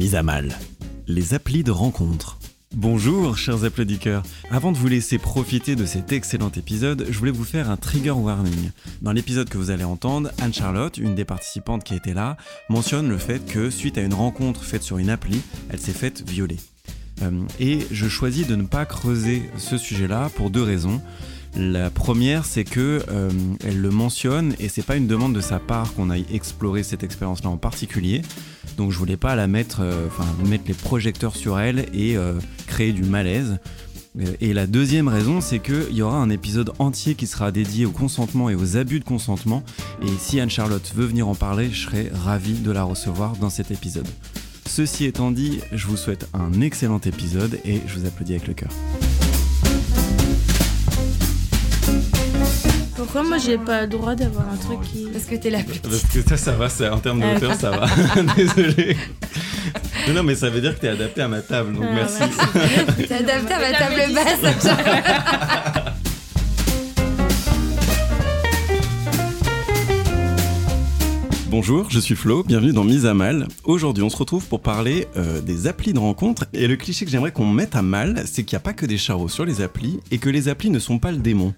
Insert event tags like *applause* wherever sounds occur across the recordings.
Mise à mal. Les applis de rencontre. Bonjour chers applaudisseurs. Avant de vous laisser profiter de cet excellent épisode, je voulais vous faire un trigger warning. Dans l'épisode que vous allez entendre, Anne-Charlotte, une des participantes qui était là, mentionne le fait que suite à une rencontre faite sur une appli, elle s'est faite violer. Euh, et je choisis de ne pas creuser ce sujet-là pour deux raisons. La première, c'est que euh, elle le mentionne et c'est pas une demande de sa part qu'on aille explorer cette expérience-là en particulier. Donc je voulais pas la mettre, euh, enfin mettre les projecteurs sur elle et euh, créer du malaise. Et la deuxième raison, c'est qu'il y aura un épisode entier qui sera dédié au consentement et aux abus de consentement. Et si Anne-Charlotte veut venir en parler, je serai ravi de la recevoir dans cet épisode. Ceci étant dit, je vous souhaite un excellent épisode et je vous applaudis avec le cœur. Pourquoi moi j'ai pas le droit d'avoir un truc qui. Parce que t'es la plus Parce que ça, ça va, c'est- en termes de hauteur, ça va. *laughs* *laughs* Désolé. Non, non, mais ça veut dire que t'es adapté à ma table, donc Ah, merci. merci. *laughs* T'es adapté à ma table basse. Bonjour, je suis Flo, bienvenue dans Mise à Mal. Aujourd'hui, on se retrouve pour parler euh, des applis de rencontre. Et le cliché que j'aimerais qu'on mette à mal, c'est qu'il n'y a pas que des charros sur les applis et que les applis ne sont pas le démon.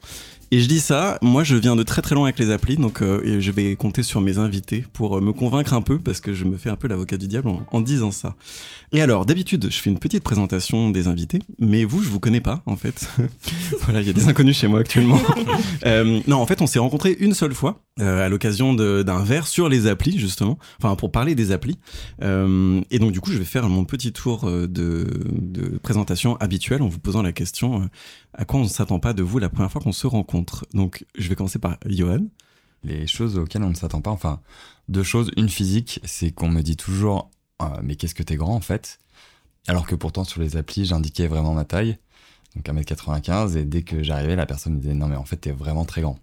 Et je dis ça, moi je viens de très très loin avec les applis, donc euh, et je vais compter sur mes invités pour euh, me convaincre un peu, parce que je me fais un peu l'avocat du diable en, en disant ça. Et alors, d'habitude, je fais une petite présentation des invités, mais vous, je vous connais pas, en fait. *laughs* voilà, il y a des inconnus chez moi actuellement. *laughs* Euh, non, en fait, on s'est rencontrés une seule fois, euh, à l'occasion d'un verre sur les applis, justement, enfin, pour parler des applis. Euh, et donc, du coup, je vais faire mon petit tour euh, de, présentation habituel en vous posant la question à quoi on ne s'attend pas de vous la première fois qu'on se rencontre? Donc, je vais commencer par Johan. les choses auxquelles on ne s'attend pas. Enfin, deux choses. Une physique, c'est qu'on me dit toujours mais qu'est-ce que t'es grand en fait? Alors que pourtant sur les applis, j'indiquais vraiment ma taille, donc 1m95, et dès que j'arrivais, la personne me disait non mais en fait t'es vraiment très grand.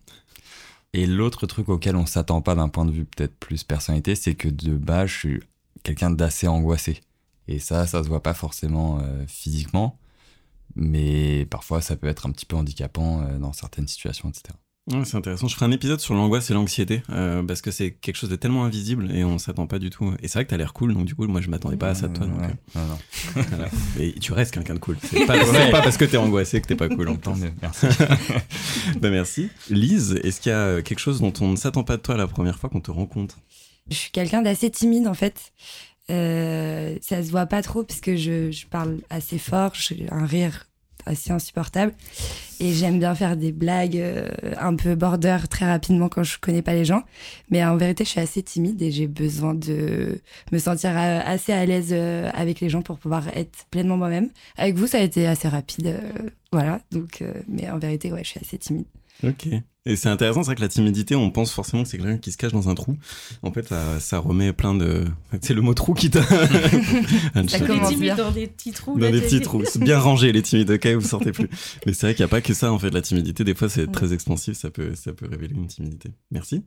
Et l'autre truc auquel on s'attend pas d'un point de vue peut-être plus personnalité, c'est que de base je suis quelqu'un d'assez angoissé. Et ça, ça se voit pas forcément euh, physiquement, mais parfois ça peut être un petit peu handicapant euh, dans certaines situations, etc. Ouais, c'est intéressant. Je ferai un épisode sur l'angoisse et l'anxiété euh, parce que c'est quelque chose de tellement invisible et on s'attend pas du tout. Et c'est vrai que t'as l'air cool, donc du coup, moi, je m'attendais pas à ça de toi. donc, Ouais, euh, non, non. *laughs* voilà. Et tu restes quelqu'un de cool. *laughs* C'est pas, pas parce que t'es angoissé que t'es pas cool. En Tant temps. mieux, merci. *laughs* bah merci. Lise, est-ce qu'il y a euh, quelque chose dont on ne s'attend pas de toi la première fois qu'on te rencontre? Je suis quelqu'un d'assez timide en fait. Euh, ça se voit pas trop parce que je, je parle assez fort, j'ai un rire assez insupportable et j'aime bien faire des blagues euh, un peu border très rapidement quand je connais pas les gens. Mais en vérité, je suis assez timide et j'ai besoin de me sentir euh, assez à l'aise euh, avec les gens pour pouvoir être pleinement moi-même. Avec vous, ça a été assez rapide, voilà. Donc, mais en vérité, ouais, je suis assez timide. Ok. Et c'est intéressant, c'est vrai que la timidité, on pense forcément que c'est quelqu'un qui se cache dans un trou. En fait, ça, ça remet plein de. C'est le mot trou qui t'a. *laughs* Ça Les commence bien. dans des petits trous. Dans là, des petits trous. C'est bien rangé, les timides, ok, vous sortez plus. *laughs* Mais c'est vrai qu'il n'y a pas que ça, en fait, la timidité. Des fois, c'est très expansif, ça peut, ça peut révéler une timidité. Merci.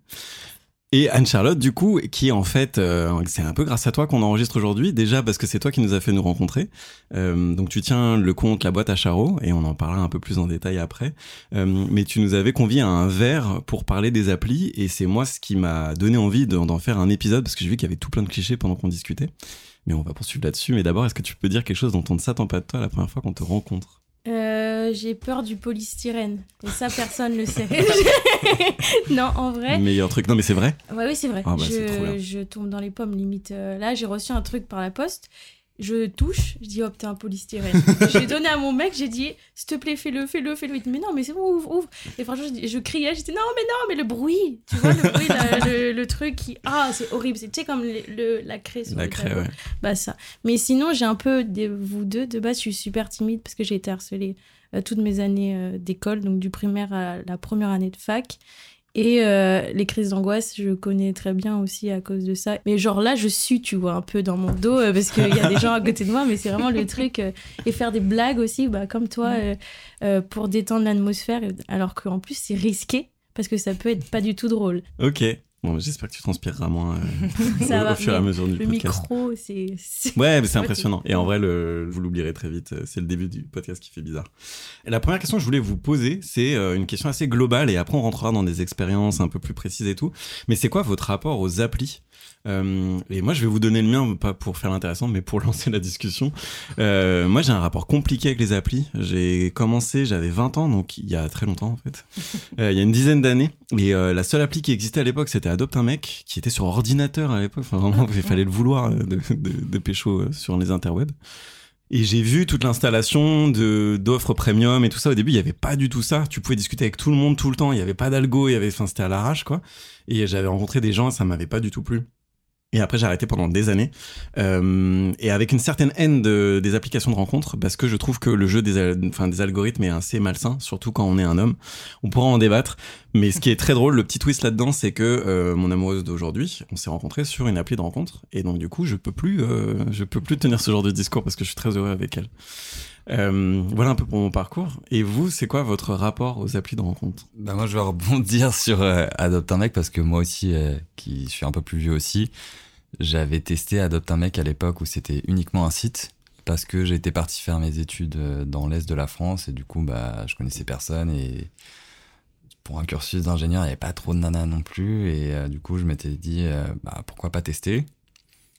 Et Anne-Charlotte, du coup, qui en fait, euh, c'est un peu grâce à toi qu'on enregistre aujourd'hui, déjà parce que c'est toi qui nous a fait nous rencontrer. Euh, donc tu tiens le compte La Boîte à Charot, et on en parlera un peu plus en détail après. Euh, mais tu nous avais convié à un verre pour parler des applis, et c'est moi ce qui m'a donné envie d'en faire un épisode, parce que j'ai vu qu'il y avait tout plein de clichés pendant qu'on discutait. Mais on va poursuivre là-dessus. Mais d'abord, est-ce que tu peux dire quelque chose dont on ne s'attend pas de toi la première fois qu'on te rencontre? J'ai peur du polystyrène. Et ça, personne le sait. *laughs* non, en vrai. Meilleur truc. Non, mais c'est vrai. Ouais, oui, c'est vrai. Ah bah, je, je tombe dans les pommes limite. Euh, là, j'ai reçu un truc par la poste. Je touche, je dis hop, t'es un polystyrène. *laughs* j'ai donné à mon mec, j'ai dit s'il te plaît, fais-le, fais-le, fais-le. Il dit mais non, mais c'est bon, ouvre, ouvre. Et franchement, je, je criais, j'étais non, mais non, mais le bruit, tu vois, le bruit, la- le, le truc qui. Ah, c'est horrible. C'est tu sais, comme le, le- la craie sur La le craie, ouais. Bah, ça. Mais sinon, j'ai un peu, des, vous deux, de base, je suis super timide parce que j'ai été harcelée toutes mes années euh, d'école, donc du primaire à la première année de fac. Et euh, les crises d'angoisse, je connais très bien aussi à cause de ça. Mais genre là, je suis, tu vois, un peu dans mon dos euh, parce qu'il y a des gens à côté de moi, mais c'est vraiment le truc. euh, et faire des blagues aussi, bah, comme toi, euh, euh, pour détendre l'atmosphère, alors qu'en plus, c'est risqué parce que ça peut être pas du tout drôle. Ok. Bon, j'espère que tu transpireras moins euh, *laughs* Ça au, va, au fur et à mesure du Le podcast. micro, c'est. Ouais, mais c'est impressionnant. Et en vrai, le, vous l'oublierez très vite. C'est le début du podcast qui fait bizarre. Et la première question que je voulais vous poser, c'est euh, une question assez globale et après on rentrera dans des expériences un peu plus précises et tout. Mais c'est quoi votre rapport aux applis? Euh, Et moi, je vais vous donner le mien, pas pour faire l'intéressant, mais pour *laughs* lancer la discussion. Euh, moi, j'ai un rapport compliqué avec les applis. J'ai commencé, j'avais 20 ans, donc il y a très longtemps en fait. *laughs* Euh, il y a une dizaine d'années. Et euh, la seule appli qui existait à l'époque, c'était Adopte un mec, qui était sur ordinateur à l'époque. Enfin, vraiment, il fallait le vouloir euh, de, de, de pécho sur les interwebs. Et j'ai vu toute l'installation de d'offres premium et tout ça. Au début, il y avait pas du tout ça. Tu pouvais discuter avec tout le monde tout le temps. Il y avait pas d'algo. Il y avait, enfin, c'était à l'arrache, quoi. Et j'avais rencontré des gens et ça m'avait pas du tout plu. Et après, j'ai arrêté pendant des années. Euh, et avec une certaine haine de, des applications de rencontres, parce que je trouve que le jeu des, enfin, des algorithmes est assez malsain, surtout quand on est un homme. On pourra en débattre. Mais ce qui est très drôle, le petit twist là-dedans, c'est que euh, mon amoureuse d'aujourd'hui, on s'est rencontrés sur une appli de rencontre. Et donc, du coup, je peux plus, euh, je peux plus tenir ce genre de discours parce que je suis très heureux avec elle. Euh, voilà un peu pour mon parcours. Et vous, c'est quoi votre rapport aux applis de rencontre? Bah moi je vais rebondir sur euh, un mec parce que moi aussi, euh, qui suis un peu plus vieux aussi, j'avais testé Adopte un mec à l'époque où c'était uniquement un site parce que j'étais parti faire mes études euh, dans l'est de la France et du coup bah je connaissais personne et pour un cursus d'ingénieur il n'y avait pas trop de nanas non plus et euh, du coup je m'étais dit euh, bah pourquoi pas tester.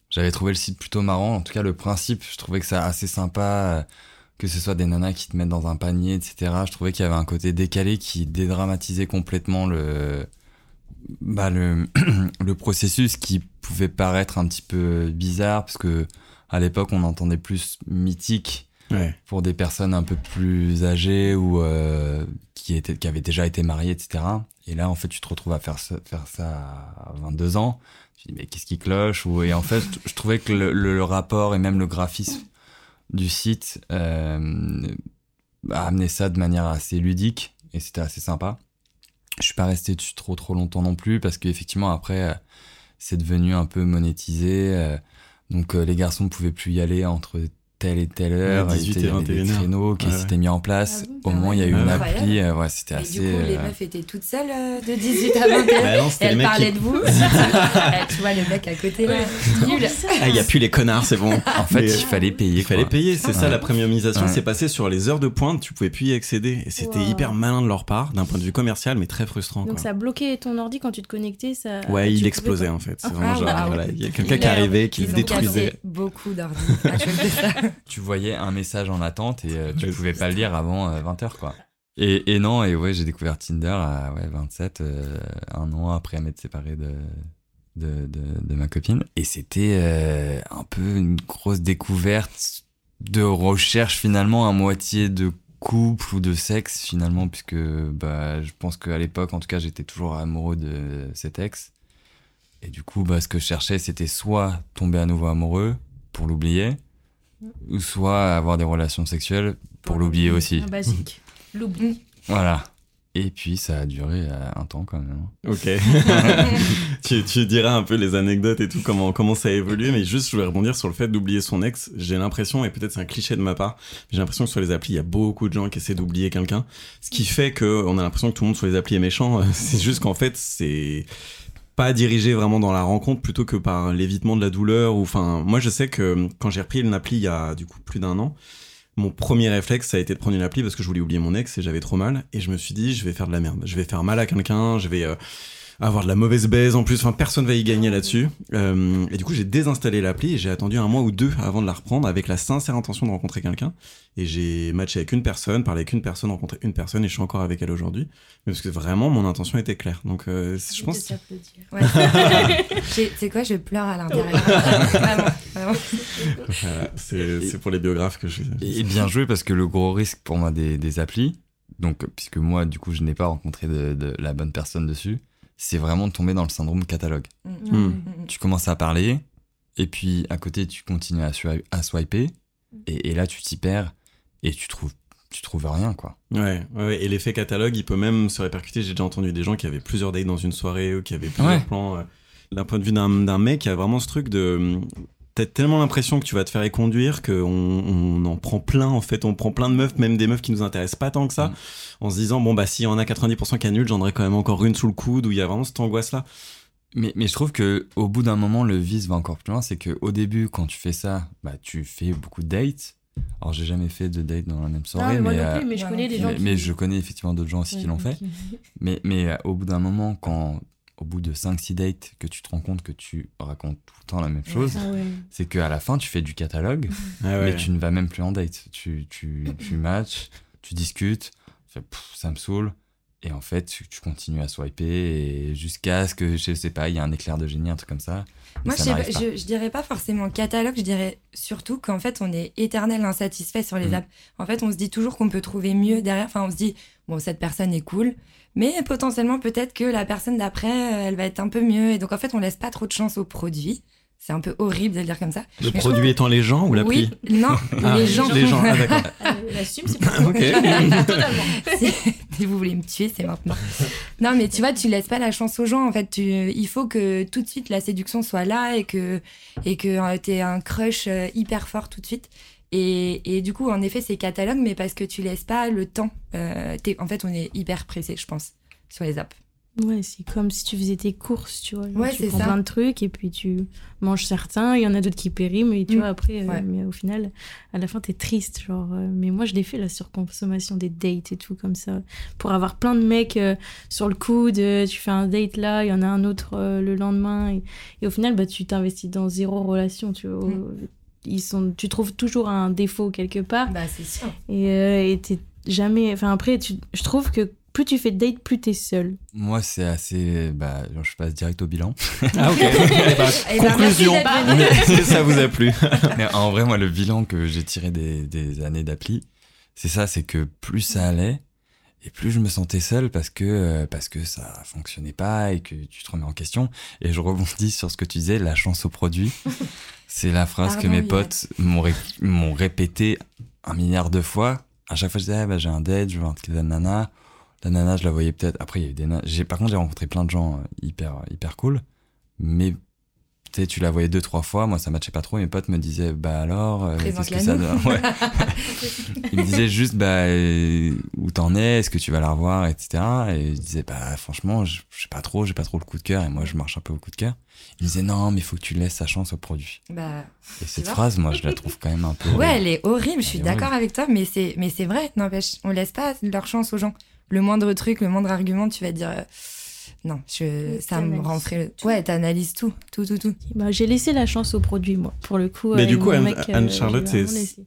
J'avais trouvé le site plutôt marrant, en tout cas le principe je trouvais que ça assez sympa. que ce soit des nanas qui te mettent dans un panier, etc. Je trouvais qu'il y avait un côté décalé qui dédramatisait complètement le, bah le, *clears throat* le processus qui pouvait paraître un petit peu bizarre parce que à l'époque on entendait plus mythique Ouais. pour des personnes un peu plus âgées ou euh, qui étaient qui avaient déjà été mariées, etc. Et là en fait tu te retrouves à faire ça, faire ça à 22 ans. Tu dis mais qu'est-ce qui cloche? Ou et en fait je trouvais que le, le- le rapport et même le graphisme du site euh, a amené ça de manière assez ludique et c'était assez sympa. Je suis pas resté dessus trop trop longtemps non plus parce qu'effectivement après euh, c'est devenu un peu monétisé. euh, donc euh, les garçons pouvaient plus y aller entre telle et telle heure. Ouais, il 18 y et avait des 21 heures. créneaux qui s'étaient mis en place. Ah Au moins il y a eu Ah une appli. euh, ouais, c'était assez. du coup, les euh, meufs étaient toutes seules euh, de *laughs* 18 à 21. Bah non, c'était Et les elles parlaient qui- de vous. Eh, *laughs* tu vois le mec à côté là. Nul. Ah, il y a plus les connards, c'est bon. En fait, il fallait payer. Il fallait payer, c'est ça la premiumisation, c'est passé sur les heures de pointe, tu pouvais plus y accéder. Et c'était hyper malin de leur part, d'un point de vue commercial, mais très frustrant. Donc ça bloquait ton ordi quand tu te connectais ça... Ouais, il explosait en fait. C'est Ah, vraiment genre, il y a quelqu'un qui arrivait, qui le détruisait. beaucoup d'ordi tu voyais un message en attente et euh, tu pouvais pas le lire avant 20h quoi. Et, et non, et ouais, j'ai découvert Tinder à ouais, 27, euh, un an après m'être séparé de, de, de, de ma copine. Et c'était euh, un peu une grosse découverte de recherche finalement à moitié de couple ou de sexe finalement, puisque bah, je pense qu'à l'époque, en tout cas, j'étais toujours amoureux de cet ex. Et du coup, bah, ce que je cherchais, c'était soit tomber à nouveau amoureux pour l'oublier, ou soit avoir des relations sexuelles pour l'oublier aussi. Un basique. *laughs* L'oubli. Voilà. Et puis ça a duré euh, un temps quand même. Ok. *laughs* *laughs* tu, tu diras un peu les anecdotes et tout, comment, comment ça a évolué, mais juste je voulais rebondir sur le fait d'oublier son ex. J'ai l'impression, et peut-être c'est un cliché de ma part, mais j'ai l'impression que sur les applis, il y a beaucoup de gens qui essaient d'oublier quelqu'un. Ce qui fait que on a l'impression que tout le monde sur les applis est méchant. C'est juste qu'en fait, c'est pas dirigé vraiment dans la rencontre plutôt que par l'évitement de la douleur ou enfin moi je sais que quand j'ai repris une appli il y a du coup plus d'un an mon premier réflexe ça a été de prendre une appli parce que je voulais oublier mon ex et j'avais trop mal et je me suis dit je vais faire de la merde. Je vais faire mal à quelqu'un je vais euh, avoir de la mauvaise baise en plus enfin personne va y gagner là-dessus Euh, et du coup j'ai désinstallé l'appli et j'ai attendu un mois ou deux avant de la reprendre avec la sincère intention de rencontrer quelqu'un et j'ai matché avec une personne parlé avec une personne rencontré une personne et je suis encore avec elle aujourd'hui mais parce que vraiment mon intention était claire donc euh, je pense. Ouais. *laughs* Tu sais quoi, je pleure à l'intérieur. vraiment, vraiment. Voilà, c'est pour les biographes que je Et, et bien joué parce que le gros risque pour moi des, des applis, donc puisque moi du coup je n'ai pas rencontré de, de la bonne personne dessus, c'est vraiment de tomber dans le syndrome catalogue. Hmm. Tu commences à parler et puis à côté tu continues à, swi- à swiper et, et là tu t'y perds et tu trouves tu trouves rien, quoi. Ouais, ouais, et l'effet catalogue, il peut même se répercuter. J'ai déjà entendu des gens qui avaient plusieurs dates dans une soirée ou qui avaient plusieurs Ouais. plans. euh, D'un point de vue d'un d'un mec, il y a vraiment ce truc de. T'as tellement l'impression que tu vas te faire éconduire qu'on on en prend plein en fait, on prend plein de meufs, même des meufs qui nous intéressent pas tant que ça, Mm. en se disant bon bah s'il y en a 90% qui annulent, j'en aurais quand même encore une sous le coude où il y a vraiment cette angoisse là. Mais, mais je trouve que au bout d'un moment, le vice va encore plus loin. C'est que au début, quand tu fais ça, bah, tu fais beaucoup de dates. Alors, j'ai jamais fait de date dans la même Non, soirée, mais moi mais, non euh, plus, mais je connais non des plus. gens mais, qui... mais je connais effectivement d'autres gens aussi qui l'ont fait. *laughs* Mais, mais euh, au bout d'un moment, quand au bout de 5-6 dates, que tu te rends compte que tu racontes tout le temps la même chose, Ah ouais. c'est qu'à la fin, tu fais du catalogue, Ah ouais. mais tu ne vas même plus en date. Tu, tu, tu matches, tu discutes, tu fais, Pff, ça me saoule. Et en fait, tu, tu continues à swiper et jusqu'à ce que, je sais pas, il y a un éclair de génie, un truc comme ça. Moi, ça je, je, je dirais pas forcément catalogue, je dirais surtout qu'en fait, on est éternel insatisfait sur les Mhm. apps. En fait, on se dit toujours qu'on peut trouver mieux derrière. Enfin, on se dit, bon, cette personne est cool, mais potentiellement, peut-être que la personne d'après, euh, elle va être un peu mieux. Et donc, en fait, on laisse pas trop de chance au produit. C'est un peu horrible de le dire comme ça. Le Mais produit étant les gens ou l'appli Oui, non, *laughs* Ah, les gens. Les gens, ah d'accord. *laughs* Elle assume, c'est pas Ok. *laughs* Totalement. Si vous voulez me tuer, c'est maintenant. Non, mais tu vois, tu laisses pas la chance aux gens. En fait, tu, il faut que tout de suite la séduction soit là et que et que euh, t'aies un crush euh, hyper fort tout de suite. Et, et du coup, en effet, c'est catalogue, mais parce que tu laisses pas le temps. Euh, en fait, on est hyper pressé, je pense, sur les apps. Ouais, c'est comme si tu faisais tes courses, tu vois. Ouais, tu prends ça. plein de trucs et puis tu manges certains, il y en a d'autres qui périment et tu Mm. vois, après, euh, mais au final, à la fin, t'es triste. Genre, euh, mais moi, je l'ai fait, la surconsommation des dates et tout, comme ça. Pour avoir plein de mecs sur le coude, tu fais un date là, il y en a un autre le lendemain. Et, et au final, bah, tu t'investis dans zéro relation, tu vois. Ils sont, tu trouves toujours un défaut quelque part. Bah, c'est sûr. Et euh, t'es jamais. Enfin, après, tu, je trouve que plus tu fais de dates, plus t'es seul. Moi, c'est assez. Bah, je passe direct au bilan. *laughs* Ah ok. *laughs* Merci conclusion. *laughs* ça vous a plu Mais en vrai, moi, le bilan que j'ai tiré des, des années d'appli, c'est ça, c'est que plus ça allait, et plus je me sentais seul parce que, euh, parce que ça fonctionnait pas et que tu te remets en question. Et je rebondis sur ce que tu disais, la chance au produit. *laughs* c'est la phrase que mes potes m'ont ré- m'ont répété un milliard de fois. À chaque fois, je disais, ah, bah, j'ai un date, je veux un de nana. La nana, je la voyais peut-être. Après, il y a eu des. J'ai, par contre, j'ai rencontré plein de gens euh, hyper, hyper cool. Mais tu la voyais deux, trois fois. Moi, ça matchait pas trop. Mes potes me disaient, bah alors, euh, qu'est-ce que ça Présente-la-nous. donne? Ouais. *laughs* Ils me disaient juste, bah, euh, où t'en es? Est-ce que tu vas la revoir? Etc. Et je disais, bah, franchement, je sais pas trop, j'ai pas trop le coup de cœur. Et moi, je marche un peu au coup de cœur. Ils me disaient, non, mais il faut que tu laisses sa chance au produit. Bah, Et cette phrase, moi, je la trouve quand même un peu. Ouais, elle est horrible, je suis d'accord avec toi, mais c'est, mais c'est vrai, n'empêche, on laisse pas leur chance aux gens. Le moindre truc, le moindre argument, tu vas dire, euh, non, je, ça me T'analyses rend frais. tout. Ouais, t'analyses tout, tout, tout, tout. Bah, j'ai laissé la chance au produit, moi, pour le coup. Mais avec du coup, Anne- euh, Anne-Charlotte,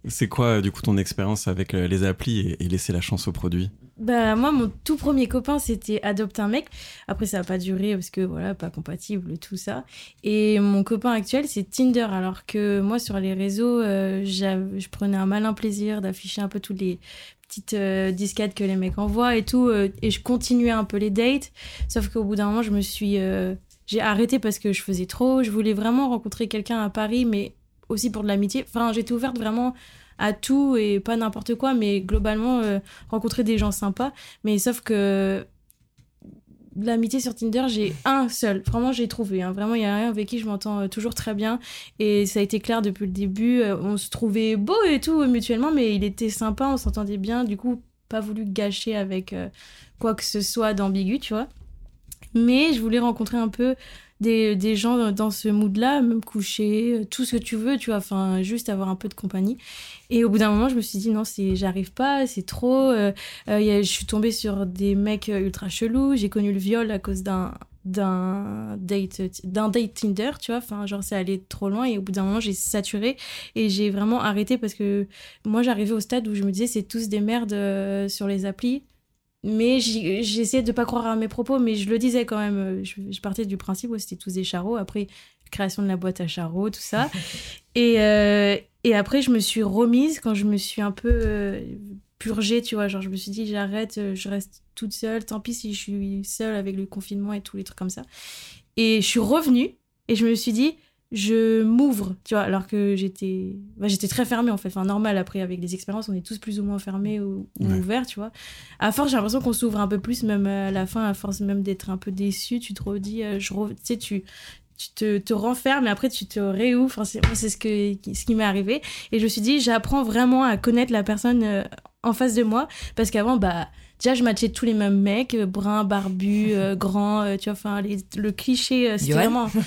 c'est quoi euh, du coup ton expérience avec euh, les applis et, et laisser la chance au produit? Bah, moi, mon tout premier copain, c'était adopter un mec. Après, ça n'a pas duré parce que, voilà, pas compatible, tout ça. Et mon copain actuel, c'est Tinder. Alors que moi, sur les réseaux, euh, je prenais un malin plaisir d'afficher un peu toutes les petites euh, que les mecs envoient et tout. euh, et je continuais un peu les dates. Sauf qu'au bout d'un moment, je me suis. euh, j'ai arrêté parce que je faisais trop. Je voulais vraiment rencontrer quelqu'un à Paris, mais aussi pour de l'amitié. Enfin, j'étais ouverte vraiment à tout et pas n'importe quoi, mais globalement, euh, rencontrer des gens sympas. Mais sauf que l'amitié sur Tinder, j'ai un seul. Vraiment, j'ai trouvé. hein. Vraiment, il y a un avec qui je m'entends euh, toujours très bien. Et ça a été clair depuis le début. Euh, on se trouvait beau et tout euh, mutuellement, mais il était sympa, on s'entendait bien. Du coup, pas voulu gâcher avec quoi que ce soit d'ambigu, tu vois. Mais je voulais rencontrer un peu des, gens dans- ce mood-là, même coucher, euh, tout ce que tu veux, tu vois, enfin, juste avoir un peu de compagnie. Et au bout d'un moment, je me suis dit, non, j'arrive pas, c'est trop. euh, euh, je suis tombée sur des mecs ultra chelous. J'ai connu le viol à cause d'un d'un date d'un date Tinder tu vois enfin genre c'est allé trop loin et au bout d'un moment j'ai saturé et j'ai vraiment arrêté parce que moi j'arrivais au stade où je me disais c'est tous des merdes sur les applis mais j'essayais de pas croire à mes propos mais je le disais quand même euh, je, je partais du principe où c'était tous des charros après création de la boîte à charros tout ça. *laughs* Et euh, et après je me suis remise quand je me suis un peu euh, purgée tu vois. Genre je me suis dit j'arrête je reste toute seule. Tant pis si je suis seule avec le confinement et tous les trucs comme ça. Et je suis revenue et je me suis dit je m'ouvre, tu vois, alors que j'étais bah, j'étais très fermée en fait. Enfin, normal, après, avec les expériences, on est tous plus ou moins fermés ou, ou Ouais. ouverts, tu vois. À force, j'ai l'impression qu'on s'ouvre un peu plus, même à la fin, à force même d'être un peu déçu, tu te redis, euh, je re- tu sais, tu, tu te, te renfermes et après tu te réouvres. Enfin, c'est ce, que, ce qui m'est arrivé. Et je me suis dit, j'apprends vraiment à connaître la personne euh, en face de moi parce qu'avant, bah. Déjà, je matchais tous les mêmes mecs, euh, bruns, barbus, euh, *laughs* grands, euh, tu vois, enfin, le cliché, euh, c'était vraiment. *laughs* *laughs*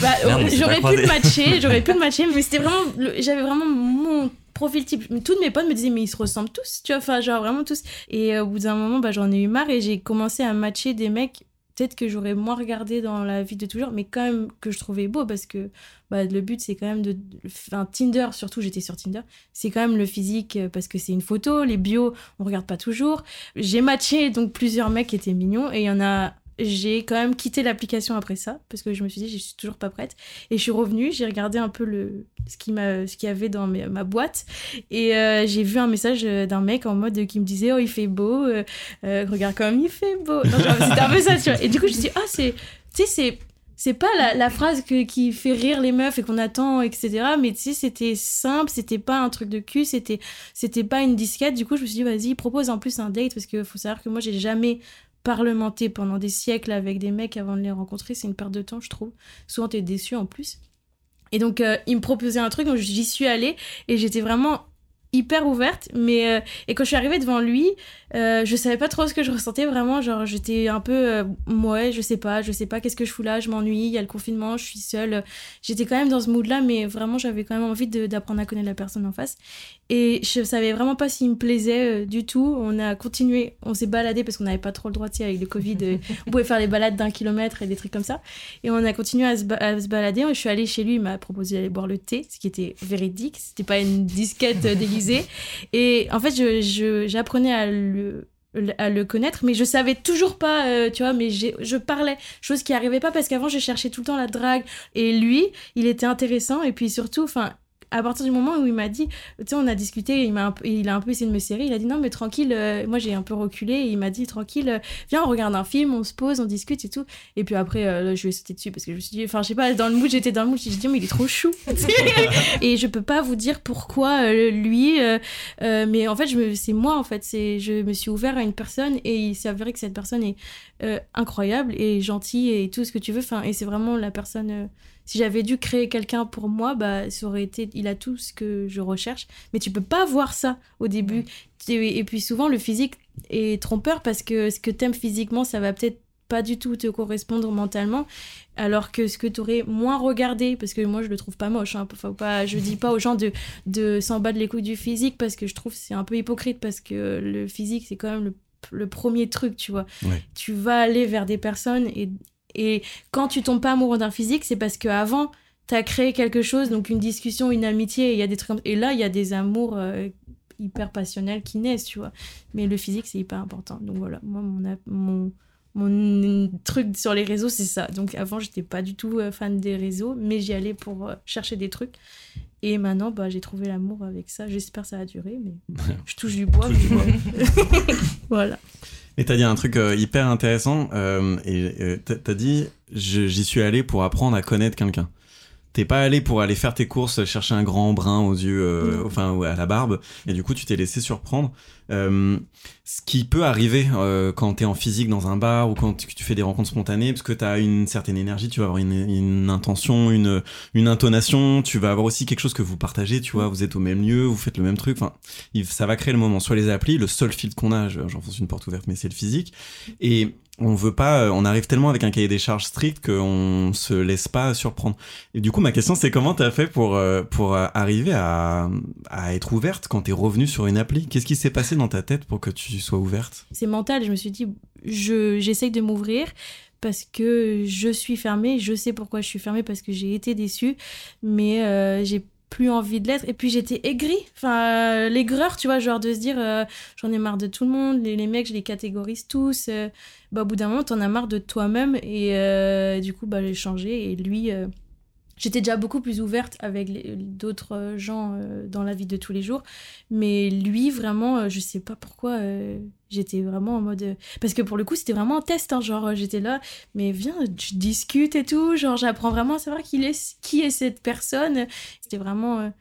Bah, j'aurais pu le matcher, j'aurais pu le matcher, mais c'était vraiment, j'avais vraiment mon profil type. Toutes mes potes me disaient, mais ils se ressemblent tous, tu vois, enfin, genre vraiment tous. Et euh, au bout d'un moment, bah, j'en ai eu marre et j'ai commencé à matcher des mecs, peut-être que j'aurais moins regardé dans la vie de toujours, mais quand même que je trouvais beau parce que bah, le but, c'est quand même de. Enfin, Tinder, surtout, j'étais sur Tinder, c'est quand même le physique euh, parce que c'est une photo, les bios, on regarde pas toujours. J'ai matché donc plusieurs mecs qui étaient mignons et il y en a. J'ai quand même quitté l'application après ça parce que je me suis dit je suis toujours pas prête et je suis revenue j'ai regardé un peu le ce qui m'a qu'il y avait dans ma boîte et euh, j'ai vu un message euh, d'un mec en mode qui me disait oh il fait beau euh, euh, regarde comme il fait beau c'était un peu ça tu vois et du coup je me suis dit ah c'est tu sais c'est c'est pas la, la phrase que- qui fait rire les meufs et qu'on attend, etc. Mais tu sais, c'était simple, c'était pas un truc de cul, c'était, c'était pas une disquette. Du coup, je me suis dit, vas-y, propose en plus un date parce qu'il faut savoir que moi, j'ai jamais parlementé pendant des siècles avec des mecs avant de les rencontrer. C'est une perte de temps, je trouve. Souvent, t'es déçu en plus. Et donc, euh, il me proposait un truc, donc j'y suis allée et j'étais vraiment hyper ouverte mais euh, et quand je suis arrivée devant lui euh, je savais pas trop ce que je ressentais vraiment genre j'étais un peu euh, ouais je sais pas je sais pas qu'est-ce que je fous là je m'ennuie il y a le confinement je suis seule. J'étais quand même dans ce mood là mais vraiment j'avais quand même envie d'apprendre à connaître la personne en face. Et je savais vraiment pas s'il me plaisait euh, du tout. On a continué on s'est baladé parce qu'on n'avait pas trop le droit tu sais avec le covid euh, *laughs* on pouvait faire les balades d'un kilomètre et des trucs comme ça. Et on a continué à se, ba- à se balader. Je suis allée chez lui il m'a proposé d'aller boire le thé ce qui était véridique. C'était pas une disquette déguisée. Et en fait, je, je- j'apprenais à le, à le connaître, mais je savais toujours pas, euh, tu vois, mais je parlais, chose qui arrivait pas parce qu'avant, je cherchais tout le temps la drague. Et lui, il était intéressant, et puis surtout, enfin. À partir du moment où il m'a dit, tu sais, on a discuté, il, m'a un il a un peu essayé de me serrer, il a dit non, mais tranquille, euh, moi j'ai un peu reculé, et il m'a dit tranquille, euh, viens, on regarde un film, on se pose, on discute et tout. Et puis après, euh, là, je lui ai sauté dessus parce que je me suis dit, enfin, je sais pas, dans le mood, j'étais dans le mood, j'ai dit, mais il est trop chou. *laughs* et je peux pas vous dire pourquoi euh, lui, mais en fait, je me- c'est moi, en fait, c'est, je me suis ouvert à une personne et il s'est avéré que cette personne est euh, incroyable et gentille et tout ce que tu veux. Enfin, et c'est vraiment la personne. euh, si j'avais dû créer quelqu'un pour moi, bah, ça aurait été. Il a tout ce que je recherche, mais tu peux pas voir ça au début. Et, et puis souvent, le physique est trompeur parce que ce que t'aimes physiquement, ça va peut-être pas du tout te correspondre mentalement alors que ce que tu aurais moins regardé parce que moi je le trouve pas moche hein, faut pas je dis pas aux gens de de s'en battre les couilles du physique parce que je trouve c'est un peu hypocrite parce que le physique c'est quand même le, le premier truc tu vois. Ouais. tu vas aller vers des personnes et et quand tu tombes pas amoureux d'un physique c'est parce que avant t'as créé quelque chose donc une discussion une amitié et il y a des trucs comme- et là il y a des amours euh, hyper passionnels qui naissent tu vois. Mais le physique c'est hyper important. Donc voilà moi mon mon mon truc sur les réseaux, c'est ça. Donc avant, j'étais pas du tout euh, fan des réseaux, mais j'y allais pour euh, chercher des trucs. Et maintenant, bah, j'ai trouvé l'amour avec ça. J'espère que ça va durer, mais *laughs* je touche du bois. Touche du mais- *laughs* voilà. Et t'as dit un truc euh, hyper intéressant, euh, et t'as dit j'y suis allé pour apprendre à connaître quelqu'un. T'es pas allé pour aller faire tes courses, chercher un grand brun aux yeux, euh, enfin ou à la barbe, et du coup tu t'es laissé surprendre. Euh, ce qui peut arriver euh, quand t'es en physique dans un bar ou quand tu, tu fais des rencontres spontanées, parce que t'as une certaine énergie, tu vas avoir une, une intention, une, une intonation, tu vas avoir aussi quelque chose que vous partagez, tu vois, vous êtes au même lieu, vous faites le même truc, enfin, ça va créer le moment. Sur les applis, le seul filtre qu'on a, je- j'enfonce une porte ouverte, mais c'est le physique. Et on veut pas, euh, on arrive tellement avec un cahier des charges strict qu'on se laisse pas surprendre. Et du coup, ma question, c'est comment t'as fait pour, euh, pour euh, arriver à, à être ouverte quand t'es revenu sur une appli? Qu'est-ce qui s'est passé dans ta tête pour que tu sois ouverte c'est mental. Je me suis dit, je, j'essaye de m'ouvrir parce que je suis fermée. Je sais pourquoi je suis fermée parce que j'ai été déçue, mais euh, j'ai plus envie de l'être. Et puis j'étais aigrie. Enfin, euh, l'aigreur, tu vois, genre de se dire, euh, j'en ai marre de tout le monde. Les, mecs, je les catégorise tous. bah, au bout d'un moment, t'en as marre de toi-même. Et du coup, bah, j'ai changé. Et lui. J'étais déjà beaucoup plus ouverte avec d'autres gens euh, dans la vie de tous les jours. Mais lui, vraiment, euh, je sais pas pourquoi, euh, j'étais vraiment en mode. euh, Parce que pour le coup, c'était vraiment un test. hein, genre, j'étais là, mais viens, tu discutes et tout. Genre, j'apprends vraiment à savoir qui est, cette personne. C'était vraiment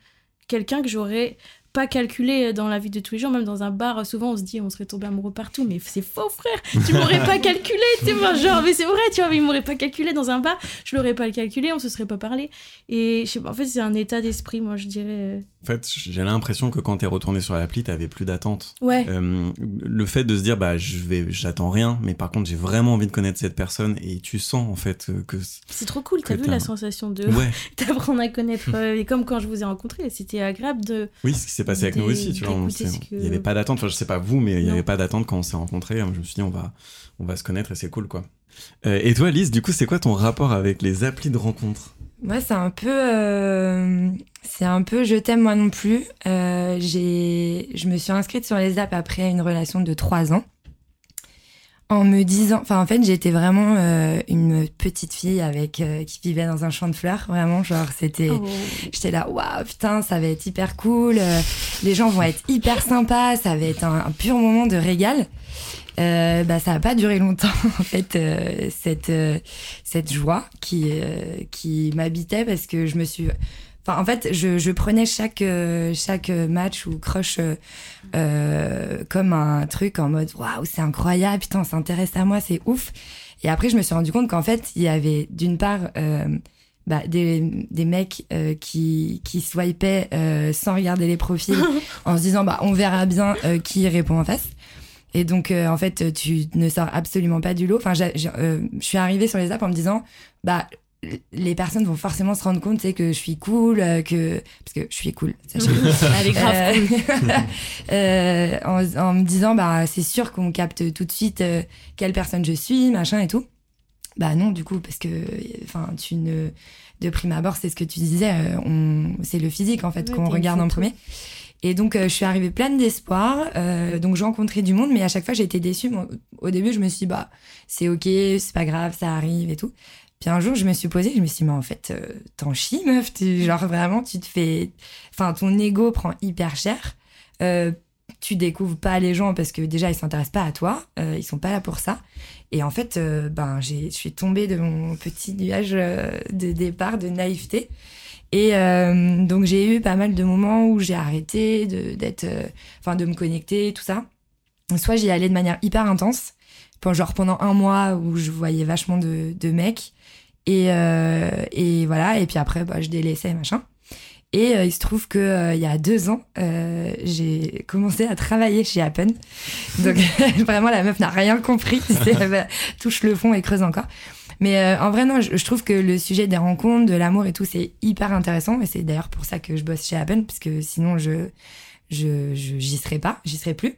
quelqu'un que j'aurais pas calculé dans la vie de tous les jours. Même dans un bar, souvent, on se dit, on serait tombé amoureux partout. Mais c'est faux, frère. Tu m'aurais pas calculé. Tu vois, genre, mais c'est vrai, tu vois, mais il m'aurait pas calculé dans un bar. Je l'aurais pas calculé, on se serait pas parlé. Et je sais pas, en fait, c'est un état d'esprit, moi, je dirais. En fait, j'ai l'impression que quand t'es retourné sur l'appli, t'avais plus d'attente. Ouais. Euh, le fait de se dire, bah, je vais, j'attends rien, mais par contre, j'ai vraiment envie de connaître cette personne et tu sens, en fait, euh, que. C'est trop cool, t'as vu la sensation de Ouais, *laughs* d'apprendre à connaître. euh, et comme quand je vous ai rencontré, c'était agréable de. oui, ce qui s'est passé avec nous aussi, tu vois. que- Il y avait pas d'attente, enfin, je sais pas vous, mais il y Non. avait pas d'attente quand on s'est rencontrés. Je me suis dit, on va, on va se connaître et c'est cool, quoi. Euh, et toi, Lise, du coup, c'est quoi ton rapport avec les applis de rencontre? Moi, c'est un peu, euh, c'est un peu, je t'aime moi non plus. Euh, j'ai, je me suis inscrite sur les apps après une relation de trois ans, en me disant, enfin en fait, j'étais vraiment euh, une petite fille avec qui vivait dans un champ de fleurs, vraiment, genre c'était, Oh. j'étais là, waouh, putain, ça va être hyper cool, les gens vont être hyper sympas, ça va être un, un pur moment de régal. Euh, bah ça a pas duré longtemps *laughs* en fait euh, cette euh, cette joie qui euh, qui m'habitait parce que je me suis enfin en fait je, je prenais chaque euh, chaque match ou crush euh, comme un truc en mode waouh c'est incroyable putain on s'intéresse à moi c'est ouf et après je me suis rendu compte qu'en fait il y avait d'une part euh, bah, des, des mecs euh, qui, qui swipaient euh, sans regarder les profils *laughs* en se disant bah on verra bien euh, qui répond en face. Et donc euh, en fait tu ne sors absolument pas du lot. Enfin euh, je suis arrivée sur les apps en me disant bah les personnes vont forcément se rendre compte c'est que je suis cool euh, que parce que je suis cool sachez *laughs* Elle est grave cool. *laughs* euh, en, en me disant bah c'est sûr qu'on capte tout de suite quelle personne je suis machin et tout bah non du coup parce que enfin tu ne de prime abord c'est ce que tu disais on c'est le physique en fait Ouais, qu'on regarde en premier et donc euh, je suis arrivée pleine d'espoir. Euh, donc j'ai rencontré du monde mais à chaque fois j'ai été déçue. Au début je me suis dit bah c'est ok c'est pas grave ça arrive et tout. Puis un jour je me suis posée je me suis dit mais en fait euh, t'en chies meuf tu, genre vraiment tu te fais enfin ton ego prend hyper cher. Tu découvres pas les gens parce que déjà ils s'intéressent pas à toi, ils sont pas là pour ça. Et en fait, ben je suis tombée de mon petit nuage de départ de naïveté. Et euh, donc j'ai eu pas mal de moments où j'ai arrêté de d'être, euh, enfin de me connecter, tout ça. Soit j'y allais de manière hyper intense, genre pendant un mois où je voyais vachement de, de mecs. Et, euh, et voilà, et puis après, bah, je délaissais, machin. Et euh, il se trouve que euh, il y a deux ans, euh, j'ai commencé à travailler chez Appen. Donc *laughs* vraiment, la meuf n'a rien compris. *laughs* tu sais, elle touche le fond et creuse encore. Mais euh, en vrai, non, je, je trouve que le sujet des rencontres, de l'amour et tout, c'est hyper intéressant. Et c'est d'ailleurs pour ça que je bosse chez Appen, parce que sinon, je je j'y serais pas, j'y serais plus.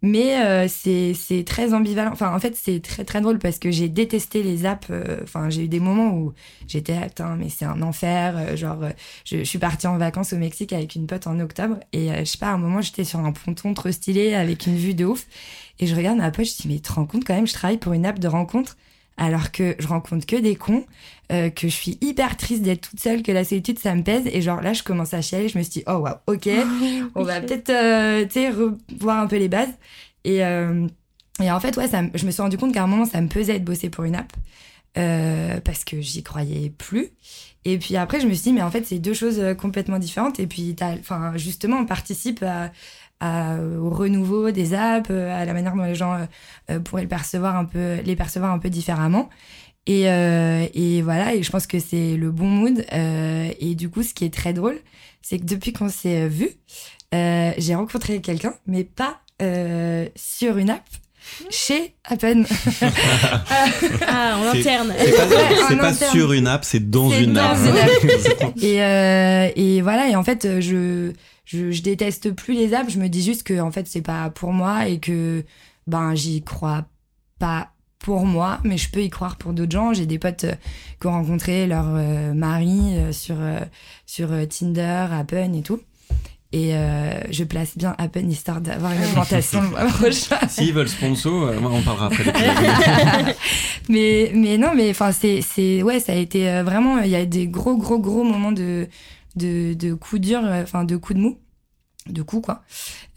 Mais euh, c'est c'est très ambivalent. Enfin, en fait, c'est très très drôle parce que j'ai détesté les apps. euh, Enfin, j'ai eu des moments où j'étais, attends, mais c'est un enfer. euh, genre, euh, je, je suis partie en vacances au Mexique avec une pote en octobre et je sais pas, à un moment, j'étais sur un ponton trop stylé avec une vue de ouf. Et je regarde ma pote, je dis, mais tu te rends compte quand même, je travaille pour une app de rencontre alors que je rencontre que des cons, euh, que je suis hyper triste d'être toute seule, que la solitude, ça me pèse. Et genre là, je commence à chialer, je me suis dit, oh waouh, ok, *laughs* on va peut-être, euh, tu sais, revoir un peu les bases. Et, euh, et en fait, ouais, ça, je me suis rendu compte qu'à un moment, ça me pesait de bosser pour une app. euh, parce que j'y croyais plus. Et puis après, je me suis dit, mais en fait, c'est deux choses complètement différentes. Et puis, enfin, justement, on participe à, à- au renouveau des apps, euh, à la manière dont les gens euh, euh, pourraient le percevoir un peu, les percevoir un peu différemment. Et, euh, et voilà, et je pense que c'est le bon mood. Euh, et du coup, ce qui est très drôle, c'est que depuis qu'on s'est euh, vu, euh, j'ai rencontré quelqu'un, mais pas euh, sur une app, chez Appen. *laughs* Ah, en interne. C'est pas, Ouais, c'est en pas interne. sur une app, c'est dans une dans app. une *laughs* et, euh, et voilà, et en fait, euh, je, je, je déteste plus les apps. Je me dis juste que en fait, c'est pas pour moi et que ben j'y crois pas pour moi, mais je peux y croire pour d'autres gens. J'ai des potes euh, qui ont rencontré leur euh, mari euh, sur, sur Tinder, Appen et tout. Et euh, je place bien peine histoire d'avoir une augmentation le mois prochain. *laughs* S'ils veulent sponsor, on parlera après. *laughs* mais, mais non, mais enfin, c'est, c'est, ouais, ça a été vraiment, il y a des gros, gros, gros moments de, de, de coups durs, euh, enfin, de coups de mou, de coups, quoi.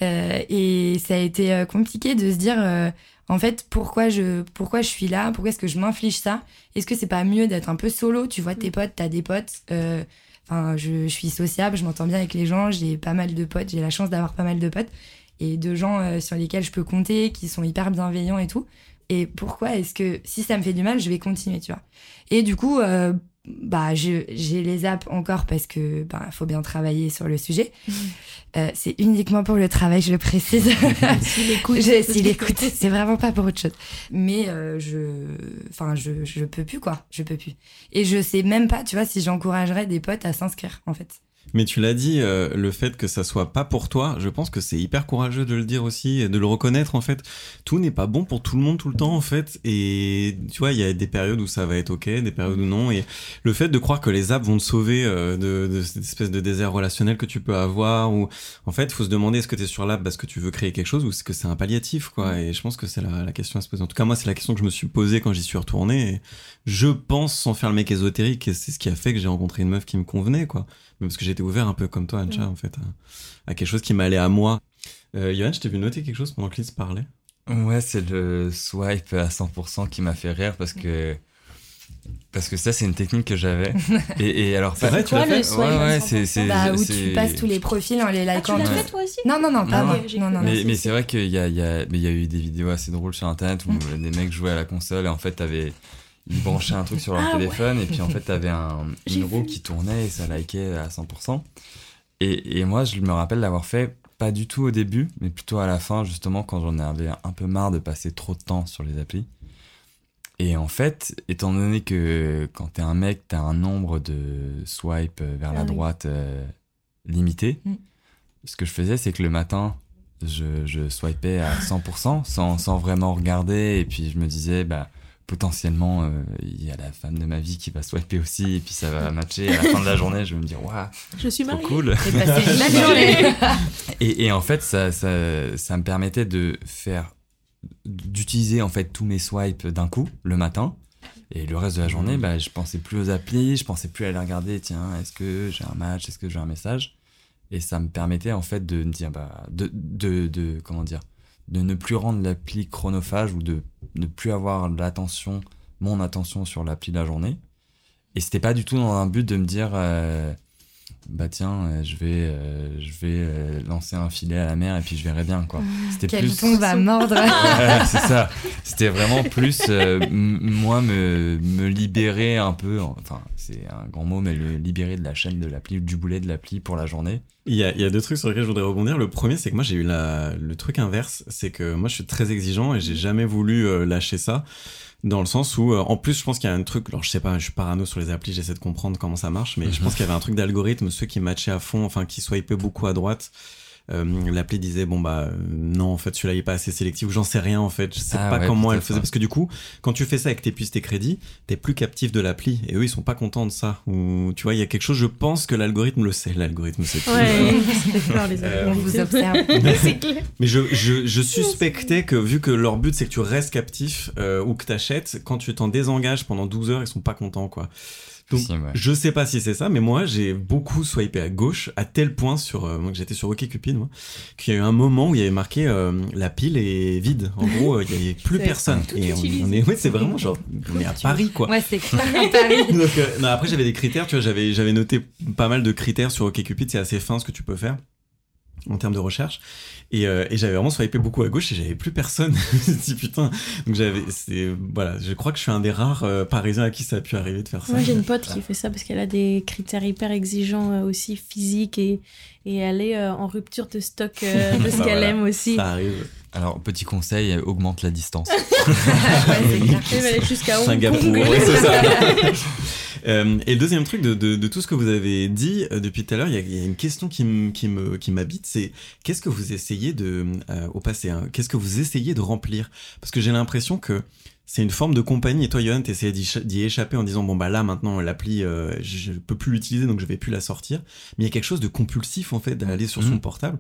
Euh, et ça a été euh, compliqué de se dire, en fait, pourquoi je, pourquoi je suis là, pourquoi est-ce que je m'inflige ça? Est-ce que c'est pas mieux d'être un peu solo? Tu vois tes potes, t'as des potes. euh, Enfin, je, je suis sociable, je m'entends bien avec les gens, j'ai pas mal de potes, j'ai la chance d'avoir pas mal de potes et de gens euh, sur lesquels je peux compter, qui sont hyper bienveillants et tout. Et pourquoi est-ce que si ça me fait du mal, je vais continuer, tu vois? Et du coup, euh, bah, je- j'ai les apps encore parce que bah, faut bien travailler sur le sujet. *laughs* Euh, c'est uniquement pour le travail, je le précise. *laughs* S'il *laughs* écoute. Je- S'il écoute, c'est vraiment pas pour autre chose. Mais euh, je, enfin, je, je peux plus quoi, je peux plus. Et je sais même pas, tu vois, si j'encouragerais des potes à s'inscrire en fait. Mais tu l'as dit, euh, le fait que ça soit pas pour toi, je pense que c'est hyper courageux de le dire aussi et de le reconnaître en fait. Tout n'est pas bon pour tout le monde tout le temps en fait. Et tu vois, il y a des périodes où ça va être ok, des périodes où non. Et le fait de croire que les apps vont te sauver euh, de, de cette espèce de désert relationnel que tu peux avoir, ou en fait, faut se demander est-ce que tu es sur l'app parce que tu veux créer quelque chose ou est-ce que c'est un palliatif quoi. Et je pense que c'est la, la question à se poser. En tout cas, moi, c'est la question que je me suis posée quand j'y suis retourné. Et je pense, sans faire le mec ésotérique, c'est ce qui a fait que j'ai rencontré une meuf qui me convenait quoi parce que j'étais ouvert un peu comme toi, Ancha, en fait, à, à quelque chose qui m'allait à moi. Euh, Johan, je t'ai vu noter quelque chose pendant que Lise parlait. Ouais, c'est le swipe à 100% qui m'a fait rire parce que parce que ça c'est une technique que j'avais *laughs* et, et alors C'est vrai, tu l'as le fait swipe ouais ouais 100% c'est c'est Bah, où tu passes tous les profils en les Ah, tu likant. l'as fait toi aussi Non, non, non, pas Non, Non, non, mais, c'est- mais c'est- c'est vrai qu'il y a, il y, a, mais il y a eu des vidéos assez drôles sur internet où Mm. des mecs jouaient à la console et en fait t'avais ils branchaient un truc sur leur Ah téléphone et puis en fait t'avais un, une roue qui tournait et ça likait à 100% et, et moi je me rappelle l'avoir fait pas du tout au début mais plutôt à la fin justement quand j'en avais un peu marre de passer trop de temps sur les applis et en fait, étant donné que quand t'es un mec, t'as un nombre de swipes vers la Ah oui. droite euh, limité, Mm. ce que je faisais, c'est que le matin, je, je swipais à 100% sans, sans vraiment regarder. Et puis je me disais, bah, potentiellement, euh, il y a la femme de ma vie qui va swiper aussi. Et puis ça va matcher. À la fin de la journée, je vais me dire, waouh, Je suis trop mariée. cool. Une belle journée. *laughs* Et, et en fait, ça, ça, ça me permettait de faire, d'utiliser en fait tous mes swipes d'un coup le matin. Et le reste de la journée, bah, je pensais plus aux applis, je pensais plus à les regarder. Tiens, est-ce que j'ai un match, est-ce que j'ai un message? Et ça me permettait en fait de me dire, bah, de, de, de comment dire, de ne plus rendre l'appli chronophage ou de ne plus avoir l'attention, mon attention sur l'appli de la journée. Et c'était pas du tout dans un but de me dire, euh, bah tiens, euh, je vais, euh, je vais euh, lancer un filet à la mer et puis je verrai bien quoi. C'était Quel plus. ton va mordre. *laughs* Ouais, c'est ça. C'était vraiment plus euh, moi me, me libérer un peu. Enfin, c'est un grand mot, mais le libérer de la chaîne de l'appli, du boulet de l'appli pour la journée. Il y, a, il y a deux trucs sur lesquels je voudrais rebondir. Le premier, c'est que moi, j'ai eu la, le truc inverse. C'est que moi, je suis très exigeant et j'ai jamais voulu euh, lâcher ça. Dans le sens où, euh, en plus, je pense qu'il y a un truc, alors je sais pas, je suis parano sur les applis, j'essaie de comprendre comment ça marche, mais je pense qu'il y avait un truc d'algorithme, ceux qui matchaient à fond, enfin, qui swipaient beaucoup à droite. Euh, l'appli disait bon bah euh, non en fait celui-là il est pas assez sélectif ou j'en sais rien en fait je sais Ah pas ouais, comment elle faisait parce que du coup quand tu fais ça avec tes puces tes crédits t'es plus captif de l'appli et eux ils sont pas contents de ça ou tu vois il y a quelque chose je pense que l'algorithme le sait l'algorithme sait tout. Ouais, *laughs* *laughs* les Euh, On vous observe. *laughs* Mais je, je, je suspectais que vu que leur but c'est que tu restes captif euh, ou que t'achètes, quand tu t'en désengages pendant 12 heures, ils sont pas contents quoi. Donc, Possible, ouais. Je sais pas si c'est ça, mais moi j'ai beaucoup swipé à gauche à tel point sur euh, moi que j'étais sur OkCupid moi qu'il y a eu un moment où il y avait marqué euh, la pile est vide. En gros, euh, il y avait plus personne et on, est ouais, c'est vraiment genre on est à Paris quoi. Ouais, c'est clair. Paris. *laughs* Donc, euh, non, après j'avais des critères, tu vois, j'avais j'avais noté pas mal de critères sur OkCupid, c'est assez fin ce que tu peux faire en termes de recherche et, euh, et j'avais vraiment swipé beaucoup à gauche et j'avais plus personne *laughs* je me suis dit putain donc j'avais c'est voilà je crois que je suis un des rares euh, parisiens à qui ça a pu arriver de faire ça Moi, j'ai une pote *laughs* qui fait ça parce qu'elle a des critères hyper exigeants euh, aussi physiques et, et elle est en rupture de stock *laughs* de ce Bah qu'elle voilà. aime aussi. ça arrive Alors, petit conseil, augmente la distance. *laughs* Ouais, jusqu'à *laughs* Singapour ouais, c'est ça *laughs* Euh, et le deuxième truc de, de, de tout ce que vous avez dit euh, depuis tout à l'heure, il y, a- il y a une question qui me qui me qui m'habite, c'est qu'est-ce que vous essayez de euh, au passé, hein, qu'est-ce que vous essayez de remplir? Parce que j'ai l'impression que c'est une forme de compagnie. Et toi, Johan, t'essayais d'y cha- d'y échapper en disant bon bah là maintenant l'appli, euh, je, peux plus l'utiliser donc je vais plus la sortir. Mais il y a quelque chose de compulsif en fait d'aller sur son Mhm. portable.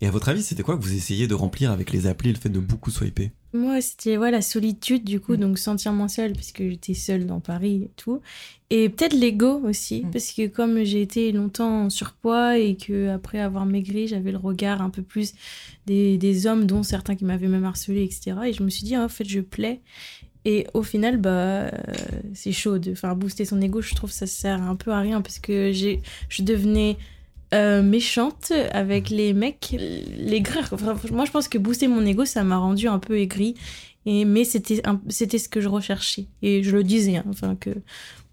Et à votre avis, c'était quoi que vous essayez de remplir avec les applis, le fait de beaucoup swiper? Moi, c'était ouais, la solitude, du coup, Mm. donc sentir moins seule, parce que j'étais seule dans Paris et tout. Et peut-être l'ego aussi, Mm. parce que comme j'ai été longtemps en surpoids et que après avoir maigri, j'avais le regard un peu plus des, des hommes, dont certains qui m'avaient même harcelé, etc. Et je me suis dit, ah, en fait, je plais. Et au final, bah, euh, c'est chaud de faire booster son ego. Je trouve que ça sert un peu à rien parce que j'ai, je devenais euh, méchante avec les mecs, les greurs. Enfin, moi, je pense que booster mon ego, ça m'a rendu un peu aigri. Et, mais c'était ce que je recherchais. Et je le disais, hein, enfin, que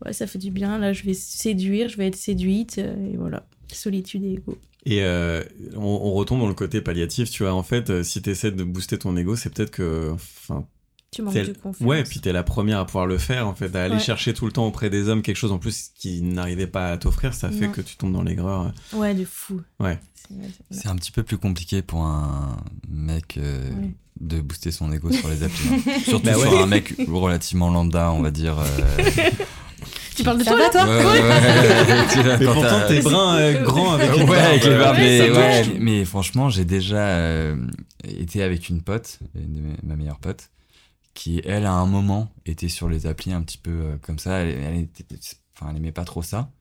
ouais, ça fait du bien. Là, je vais séduire, je vais être séduite. euh, et voilà. Solitude et ego. Et euh, on, on retombe dans le côté palliatif, tu vois. En fait, si tu essaies de booster ton ego, c'est peut-être que. Enfin, Tu manques t'es- de confiance. ouais, puis t'es la première à pouvoir le faire, en fait, à aller Ouais. chercher tout le temps auprès des hommes quelque chose en plus qui n'arrivait pas à t'offrir, ça fait que tu tombes dans l'aigreur. Ouais, de fou. Ouais. C'est- ouais, un petit peu plus compliqué pour un mec euh, Ouais. de booster son ego sur les applis. hein. *laughs* Surtout Bah ouais. sur un mec relativement lambda, on va dire. euh, Tu parles de toi, là toi ouais, ouais, ouais, *laughs* Mais pourtant, t'es brun euh, grand avec ouais, les euh, barbes, mais, ouais, mais franchement, j'ai déjà euh, été avec une pote, une de mes- ma meilleure pote, qui, elle, à un moment, était sur les applis un petit peu euh, comme ça. Elle, elle, était- enfin, elle aimait pas trop ça.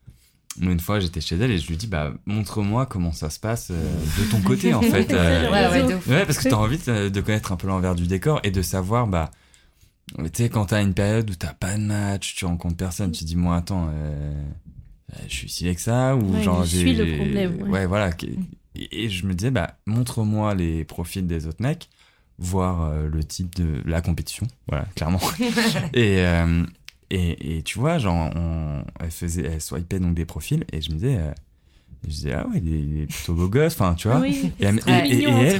Mais une fois, j'étais chez elle et je lui dis, bah, montre-moi comment ça se passe euh, de ton *laughs* côté, en fait. euh. Ouais, ouais. Ouais, parce que t'as envie de, de connaître un peu l'envers du décor et de savoir, bah, tu sais, quand t'as une période où t'as pas de match, tu rencontres personne, tu te dis, moi, attends, euh, je suis si que ça, ou Ouais, genre, je suis le problème, ouais. voilà. Et, et je me disais, bah, montre-moi les profils des autres mecs, voir euh, le type de la compétition, voilà, clairement. *laughs* et, euh, et, et tu vois, genre, on, elle faisait, elle swipait donc des profils, et je me disais, euh, je disais, ah ouais, il est, il est plutôt beau gosse, enfin, tu vois. Oui, Et elle- et- et- et